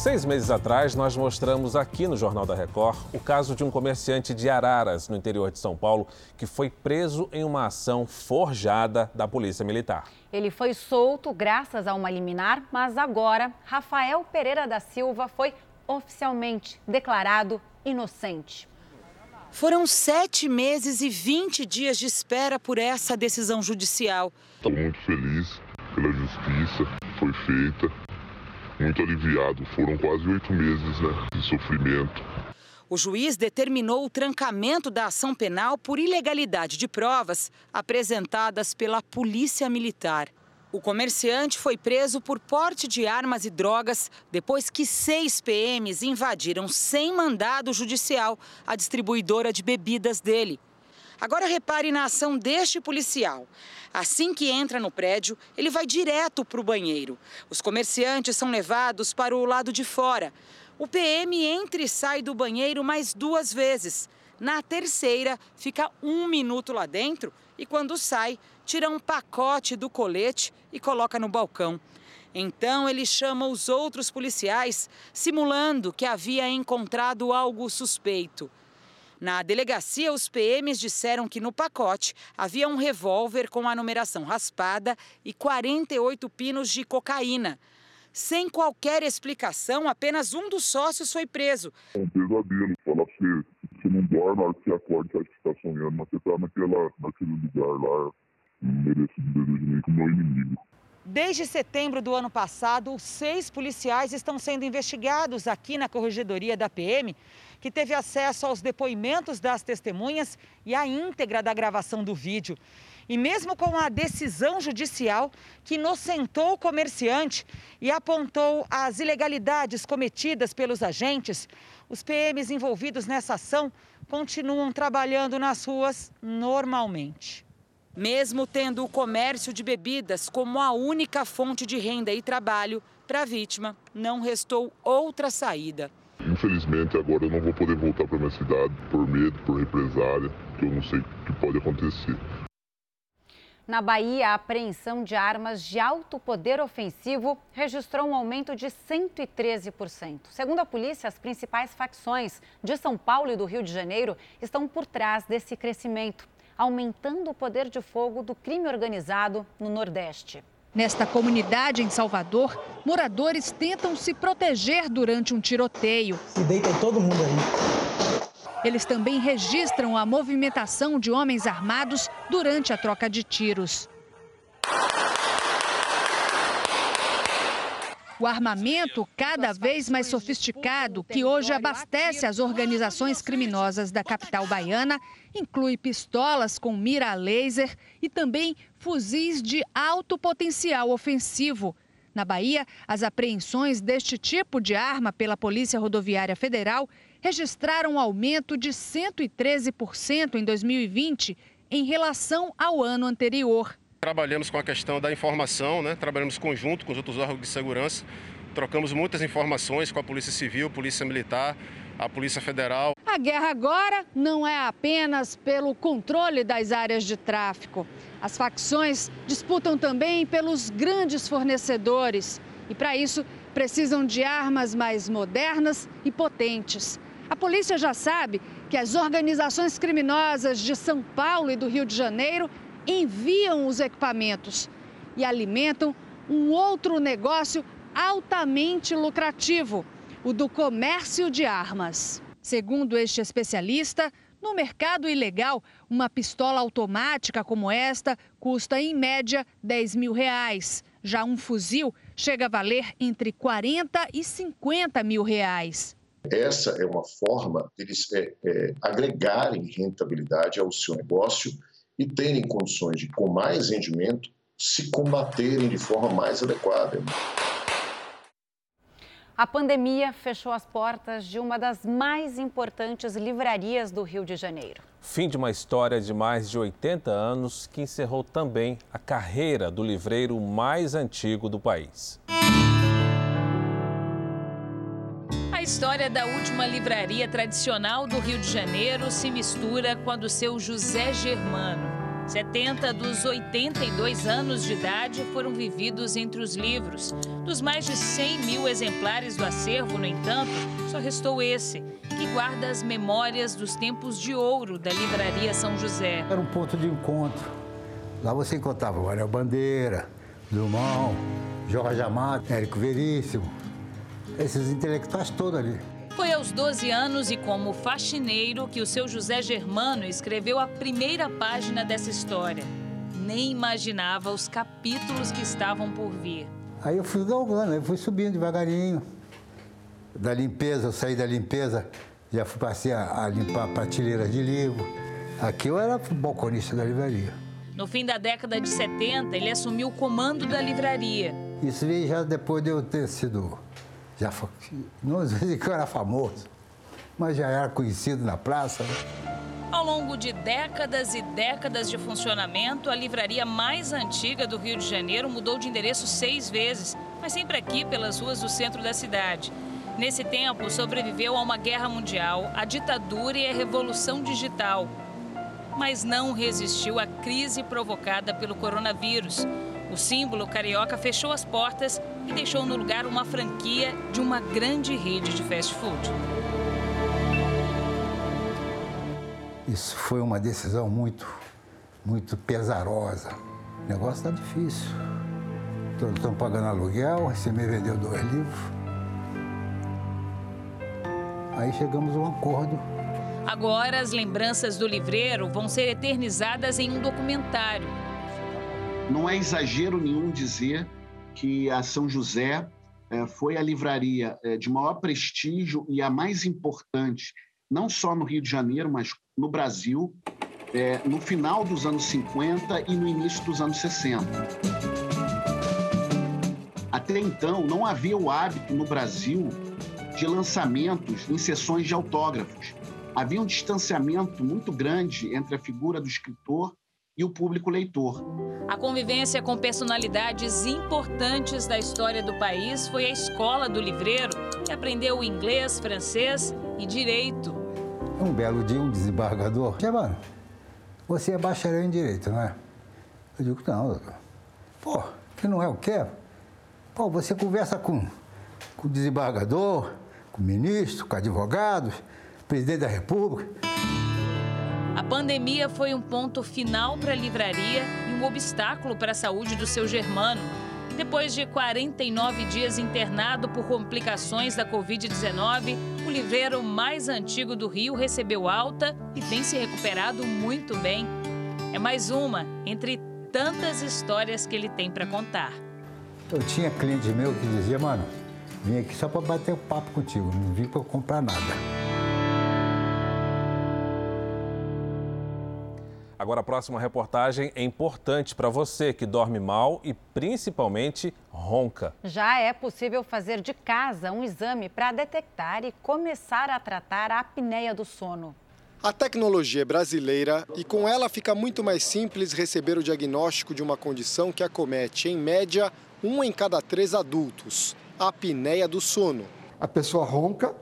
Seis meses atrás, nós mostramos aqui no Jornal da Record o caso de um comerciante de Araras, no interior de São Paulo, que foi preso em uma ação forjada da Polícia Militar. Ele foi solto graças a uma liminar, mas agora Rafael Pereira da Silva foi oficialmente declarado inocente. Foram sete meses e 20 dias de espera por essa decisão judicial. Estou muito feliz pela justiça que foi feita muito aliviado. Foram quase oito meses né, de sofrimento. O juiz determinou o trancamento da ação penal por ilegalidade de provas apresentadas pela Polícia Militar. O comerciante foi preso por porte de armas e drogas depois que seis PMs invadiram sem mandado judicial a distribuidora de bebidas dele. Agora repare na ação deste policial. Assim que entra no prédio, ele vai direto para o banheiro. Os comerciantes são levados para o lado de fora. O PM entra e sai do banheiro mais duas vezes. Na terceira, fica um minuto lá dentro e, quando sai, tira um pacote do colete e coloca no balcão. Então ele chama os outros policiais, simulando que havia encontrado algo suspeito. Na delegacia, os PMs disseram que no pacote havia um revólver com a numeração raspada e 48 pinos de cocaína. Sem qualquer explicação, apenas um dos sócios foi preso. É um pesadelo. Falar pra você, você não dorme, na hora que você acorda, você acha que está sonhando, mas você está naquele lugar lá, não merece dizer nem como meu inimigo. Desde setembro do ano passado, seis policiais estão sendo investigados aqui na corregedoria da PM, que teve acesso aos depoimentos das testemunhas e à íntegra da gravação do vídeo. E mesmo com a decisão judicial que inocentou o comerciante e apontou as ilegalidades cometidas pelos agentes, os PMs envolvidos nessa ação continuam trabalhando nas ruas normalmente. Mesmo tendo o comércio de bebidas como a única fonte de renda e trabalho, para a vítima não restou outra saída. Infelizmente, agora eu não vou poder voltar para minha cidade por medo, por represália, que eu não sei o que pode acontecer. Na Bahia, a apreensão de armas de alto poder ofensivo registrou um aumento de 113%. Segundo a polícia, as principais facções de São Paulo e do Rio de Janeiro estão por trás desse crescimento aumentando o poder de fogo do crime organizado no Nordeste. Nesta comunidade em Salvador, moradores tentam se proteger durante um tiroteio. E deita todo mundo aí. Eles também registram a movimentação de homens armados durante a troca de tiros. O armamento, cada vez mais sofisticado, que hoje abastece as organizações criminosas da capital baiana, inclui pistolas com mira laser e também fuzis de alto potencial ofensivo. Na Bahia, as apreensões deste tipo de arma pela Polícia Rodoviária Federal registraram um aumento de 113% em 2020 em relação ao ano anterior. Trabalhamos com a questão da informação, né? trabalhamos conjunto com os outros órgãos de segurança, trocamos muitas informações com a Polícia Civil, Polícia Militar, a Polícia Federal. A guerra agora não é apenas pelo controle das áreas de tráfico. As facções disputam também pelos grandes fornecedores e, para isso, precisam de armas mais modernas e potentes. A polícia já sabe que as organizações criminosas de São Paulo e do Rio de Janeiro enviam os equipamentos e alimentam um outro negócio altamente lucrativo, o do comércio de armas. Segundo este especialista, no mercado ilegal, uma pistola automática como esta custa em média 10 mil reais. Já um fuzil chega a valer entre 40 e 50 mil reais. Essa é uma forma deles é, é, agregarem rentabilidade ao seu negócio e terem condições de, com mais rendimento, se combaterem de forma mais adequada. A pandemia fechou as portas de uma das mais importantes livrarias do Rio de Janeiro. Fim de uma história de mais de 80 anos que encerrou também a carreira do livreiro mais antigo do país. História da última livraria tradicional do Rio de Janeiro se mistura com a do seu José Germano. 70 dos 82 anos de idade foram vividos entre os livros. Dos mais de 100 mil exemplares do acervo, no entanto, só restou esse, que guarda as memórias dos tempos de ouro da Livraria São José. Era um ponto de encontro. Lá você encontrava o Ariel Bandeira, Drummond, Jorge Amado, Érico Veríssimo, esses intelectuais todos ali. Foi aos 12 anos e como faxineiro que o seu José Germano escreveu a primeira página dessa história. Nem imaginava os capítulos que estavam por vir. Aí eu fui galgando, eu fui subindo devagarinho. Da limpeza, eu saí da limpeza, já fui passei a, a limpar prateleiras de livro. Aqui eu era balconista da livraria. No fim da década de 70, ele assumiu o comando da livraria. Isso veio já depois de eu ter sido já não sei que eu era famoso, mas já era conhecido na praça. Né? Ao longo de décadas e décadas de funcionamento, a livraria mais antiga do Rio de Janeiro mudou de endereço seis vezes, mas sempre aqui pelas ruas do centro da cidade. Nesse tempo, sobreviveu a uma guerra mundial, a ditadura e a revolução digital. Mas não resistiu à crise provocada pelo coronavírus. O símbolo carioca fechou as portas e deixou no lugar uma franquia de uma grande rede de fast food. Isso foi uma decisão muito, muito pesarosa. O negócio está difícil. Todos estão pagando aluguel, você me vendeu dois livros. Aí chegamos a um acordo. Agora, as lembranças do livreiro vão ser eternizadas em um documentário. Não é exagero nenhum dizer que a São José eh, foi a livraria eh, de maior prestígio e a mais importante, não só no Rio de Janeiro, mas no Brasil, eh, no final dos anos 50 e no início dos anos 60. Até então, não havia o hábito no Brasil de lançamentos em sessões de autógrafos. Havia um distanciamento muito grande entre a figura do escritor e o público leitor. A convivência com personalidades importantes da história do país foi a escola do livreiro, que aprendeu inglês, francês e direito. Um belo dia, um desembargador. Giovanni, você é bacharel em direito, não é? Eu digo, não, doutor. Pô, que não é o quê? Pô, você conversa com, com o desembargador, com o ministro, com advogados, presidente da República. A pandemia foi um ponto final para a livraria e um obstáculo para a saúde do seu Germano. Depois de 49 dias internado por complicações da Covid-19, o livreiro mais antigo do Rio recebeu alta e tem se recuperado muito bem. É mais uma entre tantas histórias que ele tem para contar. Eu tinha cliente meu que dizia, mano, vim aqui só para bater um papo contigo, não vim para comprar nada. Agora a próxima reportagem é importante para você que dorme mal e principalmente ronca. Já é possível fazer de casa um exame para detectar e começar a tratar a apneia do sono. A tecnologia é brasileira e com ela fica muito mais simples receber o diagnóstico de uma condição que acomete, em média, um em cada três adultos, a apneia do sono. A pessoa ronca,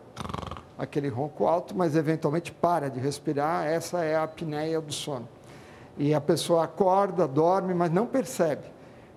aquele ronco alto, mas eventualmente para de respirar, essa é a apneia do sono. E a pessoa acorda, dorme, mas não percebe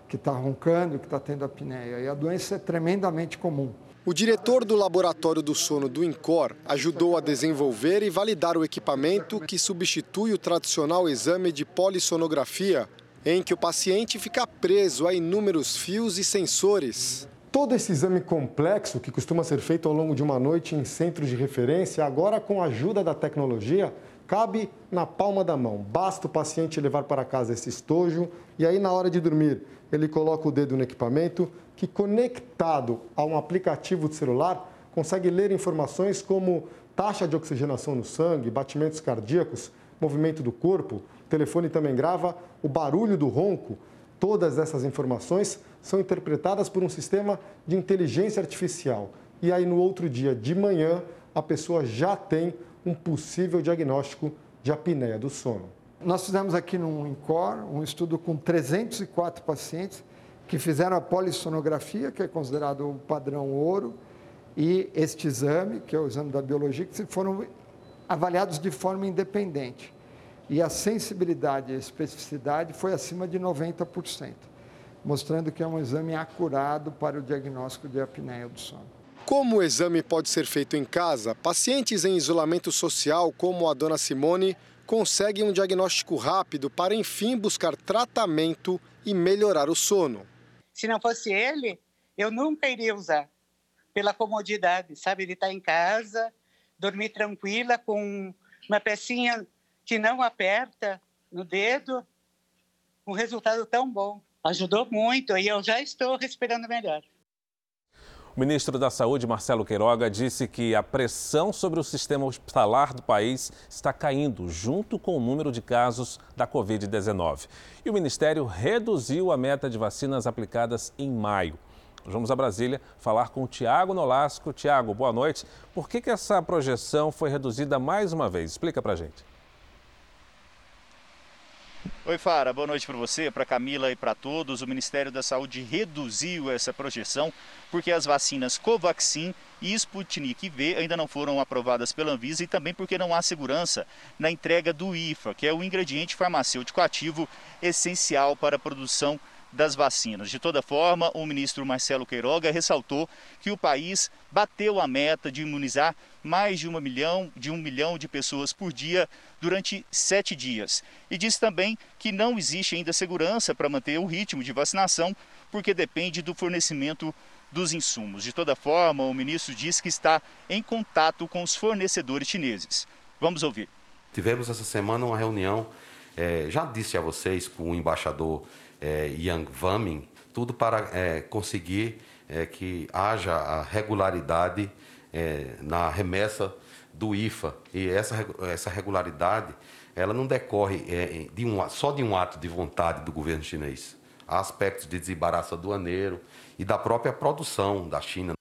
que está roncando, que está tendo apneia. E a doença é tremendamente comum. O diretor do laboratório do sono do INCOR ajudou a desenvolver e validar o equipamento que substitui o tradicional exame de polissonografia, em que o paciente fica preso a inúmeros fios e sensores. Todo esse exame complexo, que costuma ser feito ao longo de uma noite em centros de referência, agora com a ajuda da tecnologia, cabe na palma da mão. Basta o paciente levar para casa esse estojo e aí, na hora de dormir, ele coloca o dedo no equipamento que, conectado a um aplicativo de celular, consegue ler informações como taxa de oxigenação no sangue, batimentos cardíacos, movimento do corpo. O telefone também grava o barulho do ronco. Todas essas informações são interpretadas por um sistema de inteligência artificial. E aí, no outro dia de manhã, a pessoa já tem um possível diagnóstico de apneia do sono. Nós fizemos aqui no INCOR um estudo com 304 pacientes que fizeram a polissonografia, que é considerado o padrão ouro, e este exame, que é o exame da biologia, que foram avaliados de forma independente. E a sensibilidade e a especificidade foi acima de 90%, mostrando que é um exame acurado para o diagnóstico de apneia do sono. Como o exame pode ser feito em casa, pacientes em isolamento social, como a dona Simone, conseguem um diagnóstico rápido para, enfim, buscar tratamento e melhorar o sono. Se não fosse ele, eu nunca iria usar, pela comodidade, sabe? Ele estar em casa, dormir tranquila com uma pecinha que não aperta no dedo, um resultado tão bom. Ajudou muito e eu já estou respirando melhor. O ministro da Saúde, Marcelo Queiroga, disse que a pressão sobre o sistema hospitalar do país está caindo, junto com o número de casos da Covid-19. E o ministério reduziu a meta de vacinas aplicadas em maio. Vamos a Brasília falar com o Tiago Nolasco. Tiago, boa noite. Por que, que essa projeção foi reduzida mais uma vez? Explica para gente. Oi, Fara, boa noite para você, para Camila e para todos. O Ministério da Saúde reduziu essa projeção porque as vacinas Covaxin e Sputnik V ainda não foram aprovadas pela Anvisa e também porque não há segurança na entrega do IFA, que é o ingrediente farmacêutico ativo essencial para a produção das vacinas. De toda forma, o ministro Marcelo Queiroga ressaltou que o país bateu a meta de imunizar mais de, uma milhão, de um milhão de pessoas por dia durante sete dias. E disse também que não existe ainda segurança para manter o ritmo de vacinação, porque depende do fornecimento dos insumos. De toda forma, o ministro disse que está em contato com os fornecedores chineses. Vamos ouvir. Tivemos essa semana uma reunião, é, já disse a vocês, com o embaixador é, Yang Vamin, tudo para é, conseguir é, que haja a regularidade é, na remessa do IFA. E essa, essa regularidade ela não decorre é, de um, só de um ato de vontade do governo chinês. Há aspectos de desembaraço aduaneiro e da própria produção da China.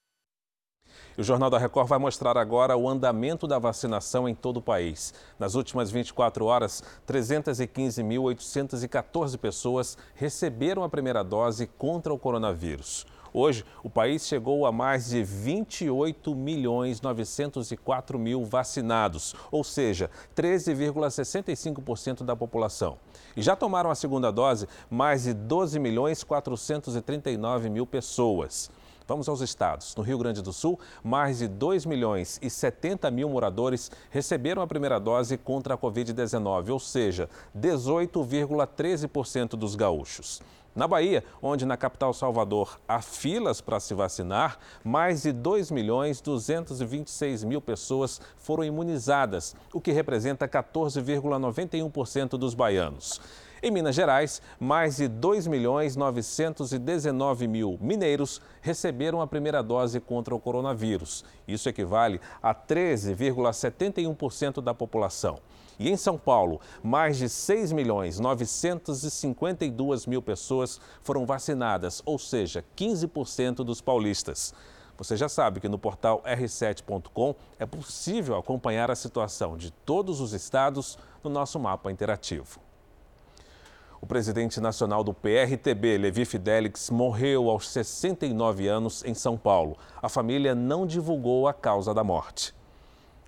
O Jornal da Record vai mostrar agora o andamento da vacinação em todo o país. Nas últimas 24 horas, 315.814 pessoas receberam a primeira dose contra o coronavírus. Hoje, o país chegou a mais de 28 milhões 904 mil vacinados, ou seja, 13,65% da população. E já tomaram a segunda dose mais de 12 milhões 439 mil pessoas. Vamos aos estados. No Rio Grande do Sul, mais de 2 milhões e 70 mil moradores receberam a primeira dose contra a Covid-19, ou seja, 18,13% dos gaúchos. Na Bahia, onde na capital Salvador há filas para se vacinar, mais de 2 milhões 226 mil pessoas foram imunizadas, o que representa 14,91% dos baianos. Em Minas Gerais, mais de 2 milhões 919 mil mineiros receberam a primeira dose contra o coronavírus. Isso equivale a 13,71% da população. E em São Paulo, mais de 6 milhões 952 mil pessoas foram vacinadas, ou seja, 15% dos paulistas. Você já sabe que no portal r7.com é possível acompanhar a situação de todos os estados no nosso mapa interativo. O presidente nacional do PRTB, Levi Fidelix, morreu aos 69 anos em São Paulo. A família não divulgou a causa da morte.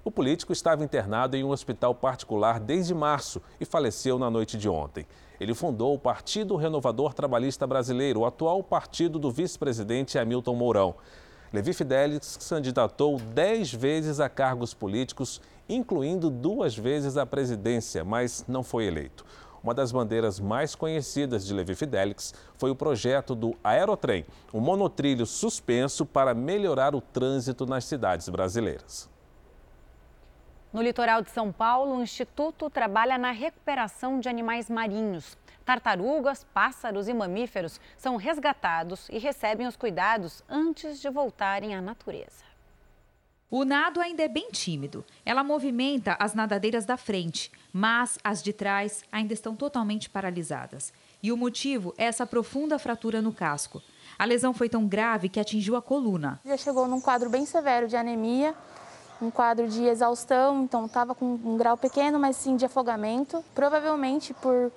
O político estava internado em um hospital particular desde março e faleceu na noite de ontem. Ele fundou o Partido Renovador Trabalhista Brasileiro, o atual partido do vice-presidente Hamilton Mourão. Levi Fidelix candidatou dez vezes a cargos políticos, incluindo duas vezes à presidência, mas não foi eleito. Uma das bandeiras mais conhecidas de Levi Fidelix foi o projeto do Aerotrem, um monotrilho suspenso para melhorar o trânsito nas cidades brasileiras. No litoral de São Paulo, o Instituto trabalha na recuperação de animais marinhos. Tartarugas, pássaros e mamíferos são resgatados e recebem os cuidados antes de voltarem à natureza. O nado ainda é bem tímido. Ela movimenta as nadadeiras da frente, mas as de trás ainda estão totalmente paralisadas. E o motivo é essa profunda fratura no casco. A lesão foi tão grave que atingiu a coluna. Já chegou num quadro bem severo de anemia, um quadro de exaustão, então estava com um grau pequeno, mas sim de afogamento. Provavelmente por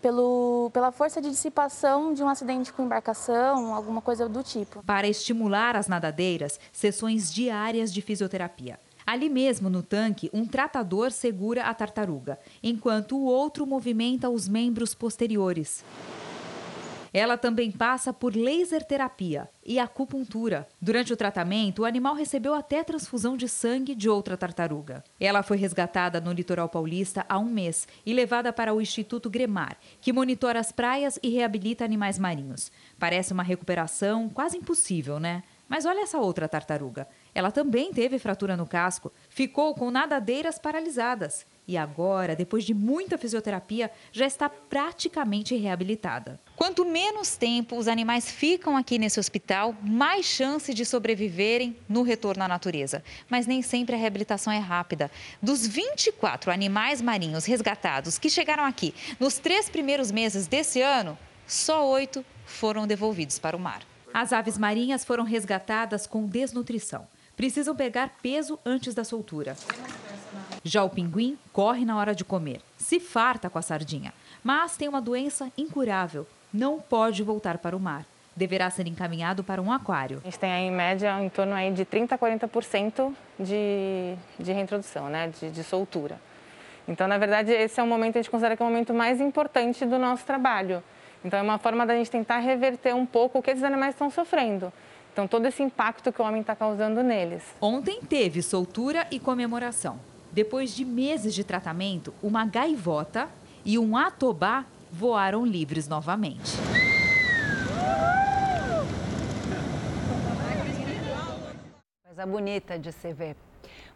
pelo, pela força de dissipação de um acidente com embarcação, alguma coisa do tipo. Para estimular as nadadeiras, sessões diárias de fisioterapia. Ali mesmo no tanque, um tratador segura a tartaruga, enquanto o outro movimenta os membros posteriores. Ela também passa por laser terapia e acupuntura. Durante o tratamento, o animal recebeu até transfusão de sangue de outra tartaruga. Ela foi resgatada no litoral paulista há um mês e levada para o Instituto Gremar, que monitora as praias e reabilita animais marinhos. Parece uma recuperação quase impossível, né? Mas olha essa outra tartaruga. Ela também teve fratura no casco, ficou com nadadeiras paralisadas e agora, depois de muita fisioterapia, já está praticamente reabilitada. Quanto menos tempo os animais ficam aqui nesse hospital, mais chance de sobreviverem no retorno à natureza. Mas nem sempre a reabilitação é rápida. Dos 24 animais marinhos resgatados que chegaram aqui nos três primeiros meses desse ano, só oito foram devolvidos para o mar. As aves marinhas foram resgatadas com desnutrição. Precisam pegar peso antes da soltura. Já o pinguim corre na hora de comer. se farta com a sardinha, mas tem uma doença incurável. Não pode voltar para o mar. Deverá ser encaminhado para um aquário. A gente tem aí, em média em torno aí de 30% a 40% de, de reintrodução, né? de, de soltura. Então, na verdade, esse é o momento, a gente considera que é o momento mais importante do nosso trabalho. Então, é uma forma da gente tentar reverter um pouco o que esses animais estão sofrendo. Então, todo esse impacto que o homem está causando neles. Ontem teve soltura e comemoração. Depois de meses de tratamento, uma gaivota e um atobá voaram livres novamente. Coisa bonita de se ver.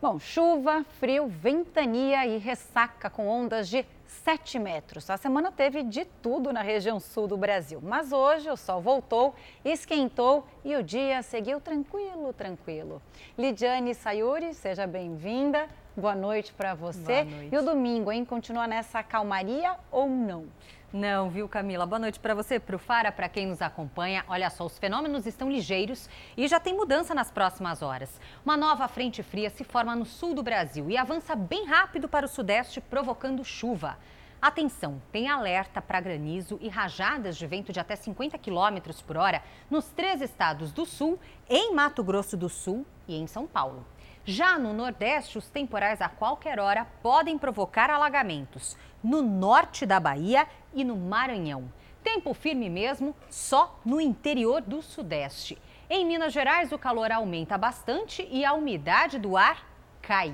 Bom, chuva, frio, ventania e ressaca com ondas de 7 metros. A semana teve de tudo na região sul do Brasil, mas hoje o sol voltou, esquentou e o dia seguiu tranquilo, tranquilo. Lidiane Sayuri, seja bem-vinda. Boa noite para você. Noite. E o domingo, hein? Continua nessa calmaria ou não? Não, viu, Camila? Boa noite para você, para o Fara, para quem nos acompanha. Olha só, os fenômenos estão ligeiros e já tem mudança nas próximas horas. Uma nova frente fria se forma no sul do Brasil e avança bem rápido para o sudeste, provocando chuva. Atenção, tem alerta para granizo e rajadas de vento de até 50 km por hora nos três estados do sul, em Mato Grosso do Sul e em São Paulo. Já no Nordeste, os temporais a qualquer hora podem provocar alagamentos no norte da Bahia e no Maranhão. Tempo firme mesmo só no interior do Sudeste. Em Minas Gerais, o calor aumenta bastante e a umidade do ar cai.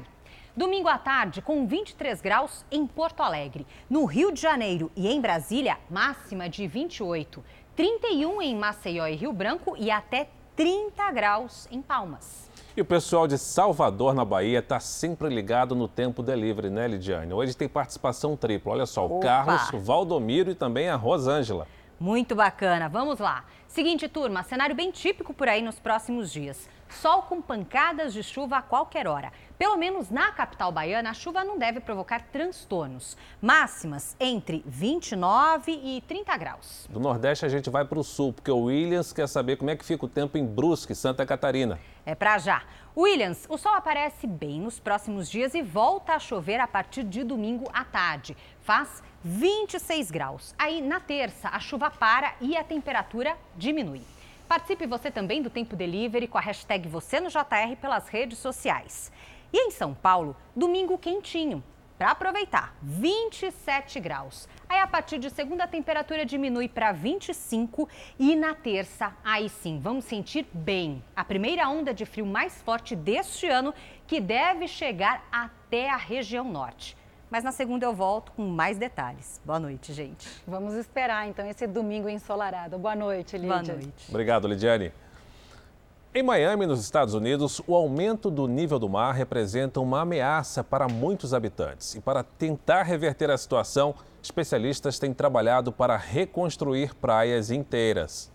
Domingo à tarde, com 23 graus em Porto Alegre. No Rio de Janeiro e em Brasília, máxima de 28. 31 em Maceió e Rio Branco e até 30 graus em Palmas. E o pessoal de Salvador, na Bahia, está sempre ligado no tempo delivery, né, Lidiane? Hoje tem participação tripla. Olha só, o Opa! Carlos, o Valdomiro e também a Rosângela. Muito bacana, vamos lá. Seguinte, turma, cenário bem típico por aí nos próximos dias. Sol com pancadas de chuva a qualquer hora. Pelo menos na capital baiana, a chuva não deve provocar transtornos. Máximas entre 29 e 30 graus. Do Nordeste a gente vai para o Sul, porque o Williams quer saber como é que fica o tempo em Brusque, Santa Catarina. É pra já. Williams, o sol aparece bem nos próximos dias e volta a chover a partir de domingo à tarde. Faz 26 graus. Aí na terça a chuva para e a temperatura diminui. Participe você também do Tempo Delivery com a hashtag você no JR pelas redes sociais. E em São Paulo, domingo quentinho. Para aproveitar, 27 graus. Aí a partir de segunda a temperatura diminui para 25 e na terça, aí sim, vamos sentir bem. A primeira onda de frio mais forte deste ano que deve chegar até a região norte. Mas na segunda eu volto com mais detalhes. Boa noite, gente. Vamos esperar então esse domingo ensolarado. Boa noite, Lídia. Boa noite. Obrigado, Lidiane. Em Miami, nos Estados Unidos, o aumento do nível do mar representa uma ameaça para muitos habitantes. E para tentar reverter a situação, especialistas têm trabalhado para reconstruir praias inteiras.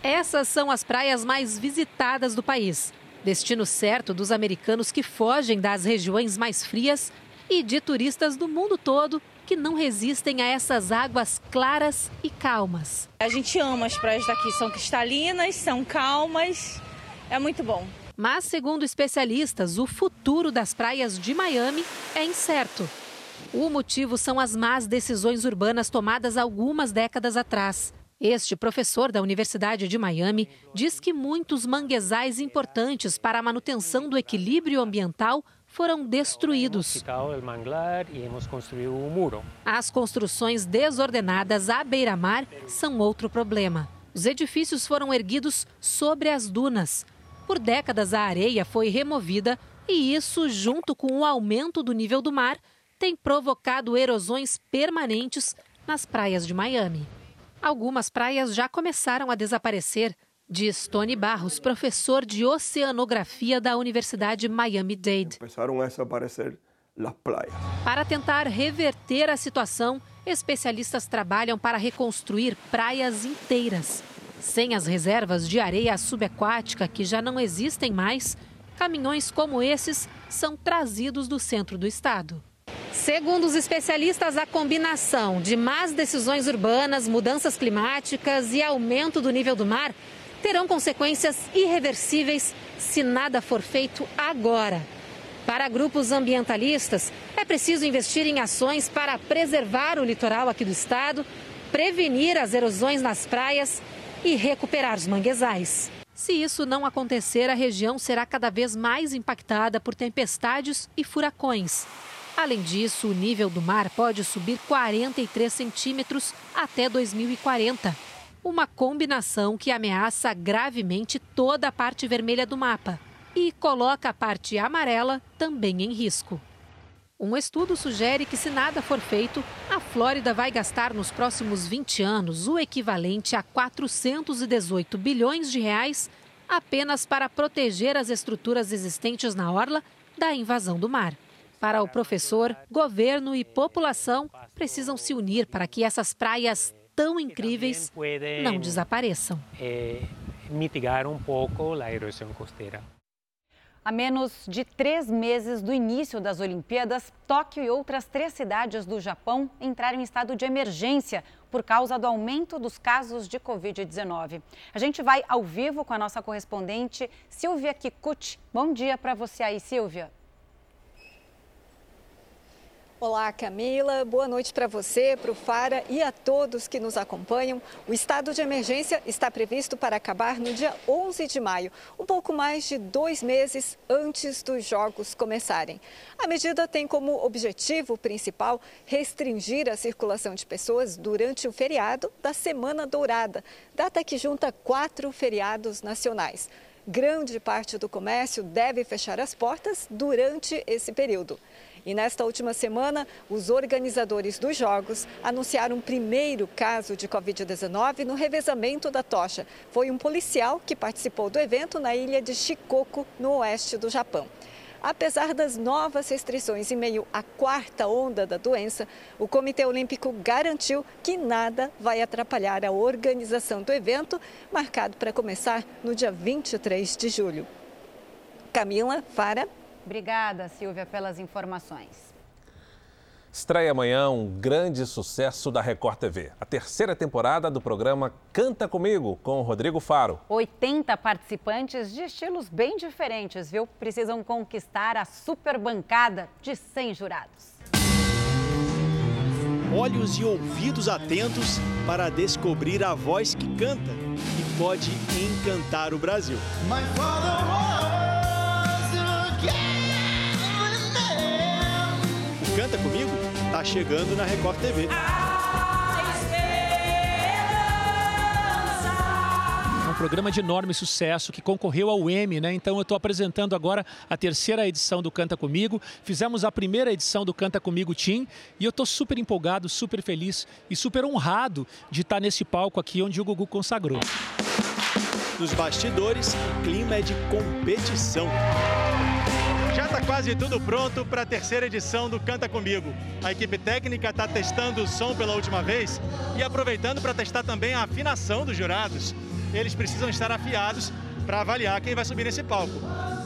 Essas são as praias mais visitadas do país. Destino certo dos americanos que fogem das regiões mais frias e de turistas do mundo todo que não resistem a essas águas claras e calmas. A gente ama as praias daqui, são cristalinas, são calmas, é muito bom. Mas, segundo especialistas, o futuro das praias de Miami é incerto. O motivo são as más decisões urbanas tomadas algumas décadas atrás. Este professor da Universidade de Miami diz que muitos manguezais importantes para a manutenção do equilíbrio ambiental foram destruídos. As construções desordenadas à beira-mar são outro problema. Os edifícios foram erguidos sobre as dunas. Por décadas, a areia foi removida e isso, junto com o aumento do nível do mar, tem provocado erosões permanentes nas praias de Miami. Algumas praias já começaram a desaparecer, diz Tony Barros, professor de oceanografia da Universidade Miami-Dade. Começaram a desaparecer as praias. Para tentar reverter a situação, especialistas trabalham para reconstruir praias inteiras. Sem as reservas de areia subaquática que já não existem mais, caminhões como esses são trazidos do centro do estado. Segundo os especialistas, a combinação de más decisões urbanas, mudanças climáticas e aumento do nível do mar terão consequências irreversíveis se nada for feito agora. Para grupos ambientalistas, é preciso investir em ações para preservar o litoral aqui do estado, prevenir as erosões nas praias e recuperar os manguezais. Se isso não acontecer, a região será cada vez mais impactada por tempestades e furacões. Além disso, o nível do mar pode subir 43 centímetros até 2040. Uma combinação que ameaça gravemente toda a parte vermelha do mapa e coloca a parte amarela também em risco. Um estudo sugere que, se nada for feito, a Flórida vai gastar nos próximos 20 anos o equivalente a 418 bilhões de reais apenas para proteger as estruturas existentes na orla da invasão do mar. Para o professor, governo e população precisam se unir para que essas praias tão incríveis não desapareçam. Eh, mitigar um pouco a erosão costeira. A menos de três meses do início das Olimpíadas, Tóquio e outras três cidades do Japão entraram em estado de emergência por causa do aumento dos casos de Covid-19. A gente vai ao vivo com a nossa correspondente Silvia Kikuchi. Bom dia para você aí, Silvia. Olá, Camila. Boa noite para você, para o Fara e a todos que nos acompanham. O estado de emergência está previsto para acabar no dia 11 de maio, um pouco mais de dois meses antes dos Jogos começarem. A medida tem como objetivo principal restringir a circulação de pessoas durante o feriado da Semana Dourada, data que junta quatro feriados nacionais. Grande parte do comércio deve fechar as portas durante esse período. E nesta última semana, os organizadores dos Jogos anunciaram um primeiro caso de Covid-19 no revezamento da tocha. Foi um policial que participou do evento na ilha de Shikoku, no oeste do Japão. Apesar das novas restrições em meio à quarta onda da doença, o Comitê Olímpico garantiu que nada vai atrapalhar a organização do evento, marcado para começar no dia 23 de julho. Camila, Fara. Obrigada, Silvia, pelas informações. Estreia amanhã um grande sucesso da Record TV. A terceira temporada do programa Canta Comigo, com o Rodrigo Faro. 80 participantes de estilos bem diferentes, viu? Precisam conquistar a super bancada de 100 jurados. Olhos e ouvidos atentos para descobrir a voz que canta e pode encantar o Brasil. Canta Comigo tá chegando na Record TV. É um programa de enorme sucesso que concorreu ao Emmy, né? Então eu estou apresentando agora a terceira edição do Canta Comigo. Fizemos a primeira edição do Canta Comigo Team e eu estou super empolgado, super feliz e super honrado de estar nesse palco aqui onde o Gugu consagrou. Nos bastidores, o clima é de competição. Está quase tudo pronto para a terceira edição do Canta Comigo. A equipe técnica está testando o som pela última vez e aproveitando para testar também a afinação dos jurados. Eles precisam estar afiados para avaliar quem vai subir nesse palco.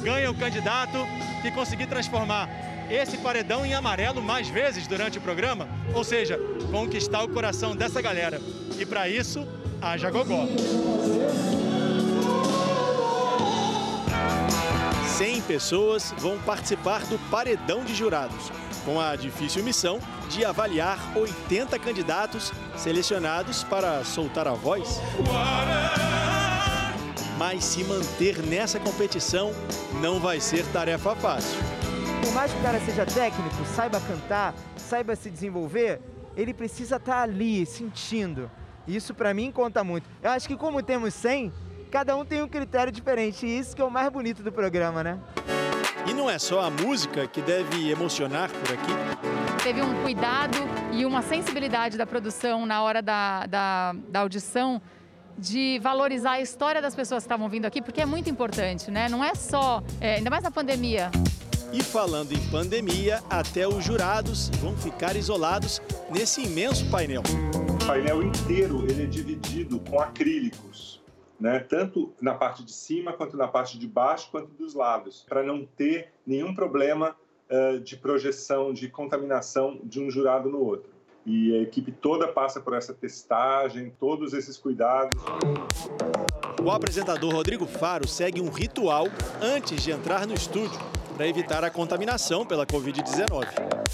Ganha o candidato que conseguir transformar esse paredão em amarelo mais vezes durante o programa, ou seja, conquistar o coração dessa galera. E para isso, haja gogó. 100 pessoas vão participar do paredão de jurados, com a difícil missão de avaliar 80 candidatos selecionados para soltar a voz. Mas se manter nessa competição não vai ser tarefa fácil. Por mais que o cara seja técnico, saiba cantar, saiba se desenvolver, ele precisa estar ali, sentindo. Isso para mim conta muito. Eu acho que como temos 100, cada um tem um critério diferente e isso que é o mais bonito do programa, né? E não é só a música que deve emocionar por aqui. Teve um cuidado e uma sensibilidade da produção na hora da, da, da audição de valorizar a história das pessoas que estavam vindo aqui, porque é muito importante, né? Não é só, é, ainda mais na pandemia. E falando em pandemia, até os jurados vão ficar isolados nesse imenso painel. O painel inteiro ele é dividido com acrílicos né? tanto na parte de cima, quanto na parte de baixo, quanto dos lados, para não ter nenhum problema uh, de projeção, de contaminação de um jurado no outro. E a equipe toda passa por essa testagem, todos esses cuidados. O apresentador Rodrigo Faro segue um ritual antes de entrar no estúdio. para evitar a contaminação pela Covid-19.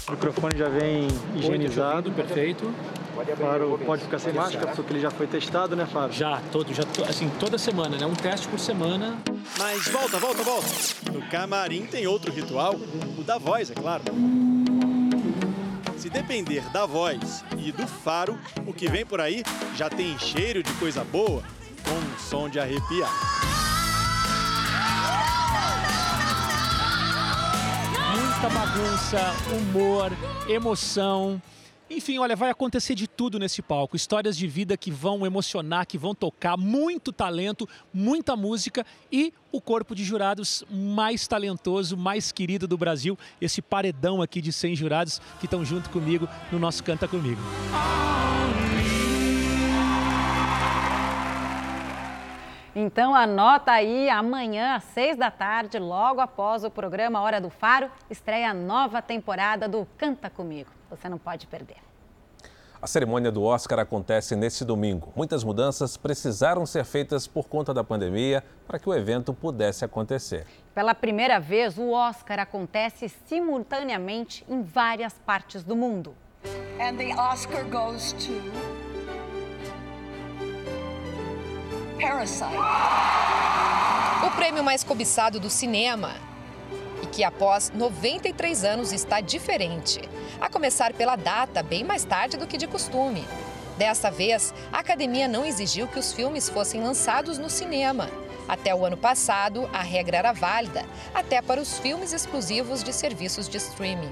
O microfone já vem higienizado. perfeito. Faro pode ficar sem máscara porque ele já foi testado, né, Faro? Já, todo, já, assim, toda semana, né? Um teste por semana. Mas volta, volta, volta. No camarim tem outro ritual, o da voz, é claro. Se depender da voz e do faro, o que vem por aí já tem cheiro de coisa boa, com um som de arrepiar. Muita bagunça, humor, emoção. Enfim, olha, vai acontecer de tudo nesse palco. Histórias de vida que vão emocionar, que vão tocar, muito talento, muita música e o corpo de jurados mais talentoso, mais querido do Brasil. Esse paredão aqui de 100 jurados que estão junto comigo no nosso Canta Comigo. Então anota aí, amanhã às seis da tarde, logo após o programa Hora do Faro, estreia a nova temporada do Canta Comigo. Você não pode perder. A cerimônia do Oscar acontece nesse domingo. Muitas mudanças precisaram ser feitas por conta da pandemia para que o evento pudesse acontecer. Pela primeira vez, o Oscar acontece simultaneamente em várias partes do mundo. And the Oscar goes to Parasite. O prêmio mais cobiçado do cinema que após 93 anos está diferente, a começar pela data bem mais tarde do que de costume. Dessa vez, a academia não exigiu que os filmes fossem lançados no cinema. Até o ano passado, a regra era válida, até para os filmes exclusivos de serviços de streaming.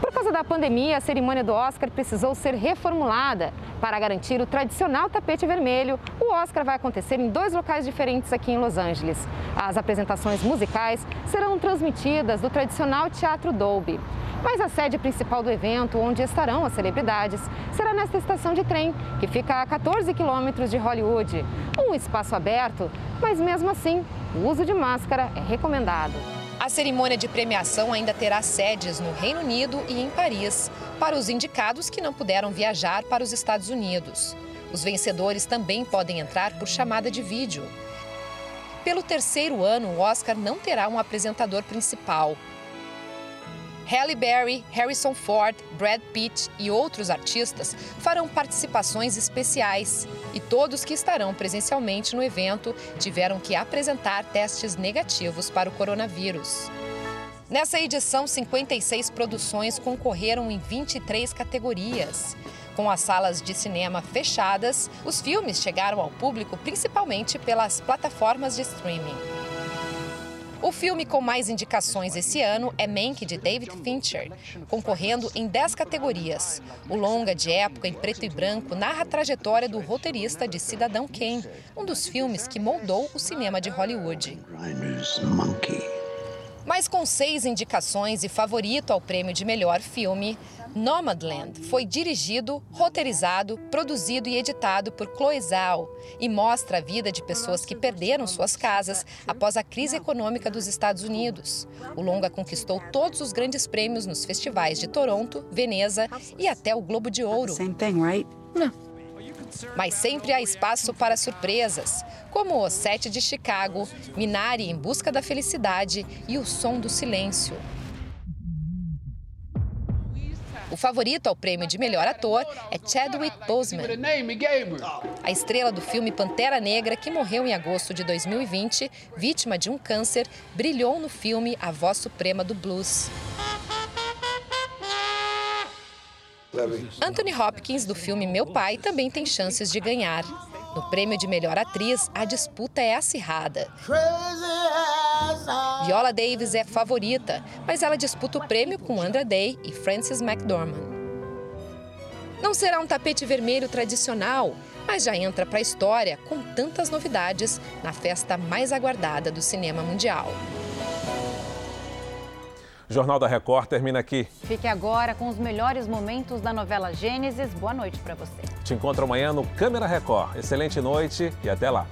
Por causa da pandemia, a cerimônia do Oscar precisou ser reformulada. Para garantir o tradicional tapete vermelho, o Oscar vai acontecer em dois locais diferentes aqui em Los Angeles. As apresentações musicais serão transmitidas do tradicional Teatro Dolby. Mas a sede principal do evento, onde estarão as celebridades, será nesta estação de trem, que fica a 14 quilômetros de Hollywood. Um espaço aberto, mas mesmo assim, o uso de máscara é recomendado. A cerimônia de premiação ainda terá sedes no Reino Unido e em Paris, para os indicados que não puderam viajar para os Estados Unidos. Os vencedores também podem entrar por chamada de vídeo. Pelo terceiro ano, o Oscar não terá um apresentador principal. Halle Berry, Harrison Ford, Brad Pitt e outros artistas farão participações especiais e todos que estarão presencialmente no evento tiveram que apresentar testes negativos para o coronavírus. Nessa edição, 56 produções concorreram em 23 categorias. Com as salas de cinema fechadas, os filmes chegaram ao público principalmente pelas plataformas de streaming. O filme com mais indicações esse ano é Mank, de David Fincher, concorrendo em 10 categorias. O longa de época em preto e branco narra a trajetória do roteirista de Cidadão Kane, um dos filmes que moldou o cinema de Hollywood. Mas com seis indicações e favorito ao prêmio de melhor filme, Nomadland foi dirigido, roteirizado, produzido e editado por Chloe Zhao e mostra a vida de pessoas que perderam suas casas após a crise econômica dos Estados Unidos. O longa conquistou todos os grandes prêmios nos festivais de Toronto, Veneza e até o Globo de Ouro. Mas sempre há espaço para surpresas, como o Sete de Chicago, Minari em Busca da Felicidade e O Som do Silêncio. O favorito ao prêmio de melhor ator é Chadwick Boseman. A estrela do filme Pantera Negra, que morreu em agosto de 2020, vítima de um câncer, brilhou no filme A Voz Suprema do Blues. Anthony Hopkins, do filme Meu Pai, também tem chances de ganhar. No prêmio de melhor atriz, a disputa é acirrada. Viola Davis é favorita, mas ela disputa o prêmio com Andra Day e Frances McDormand. Não será um tapete vermelho tradicional, mas já entra para a história com tantas novidades na festa mais aguardada do cinema mundial. O Jornal da Record termina aqui. Fique agora com os melhores momentos da novela Gênesis. Boa noite para você. Te encontro amanhã no Câmera Record. Excelente noite e até lá.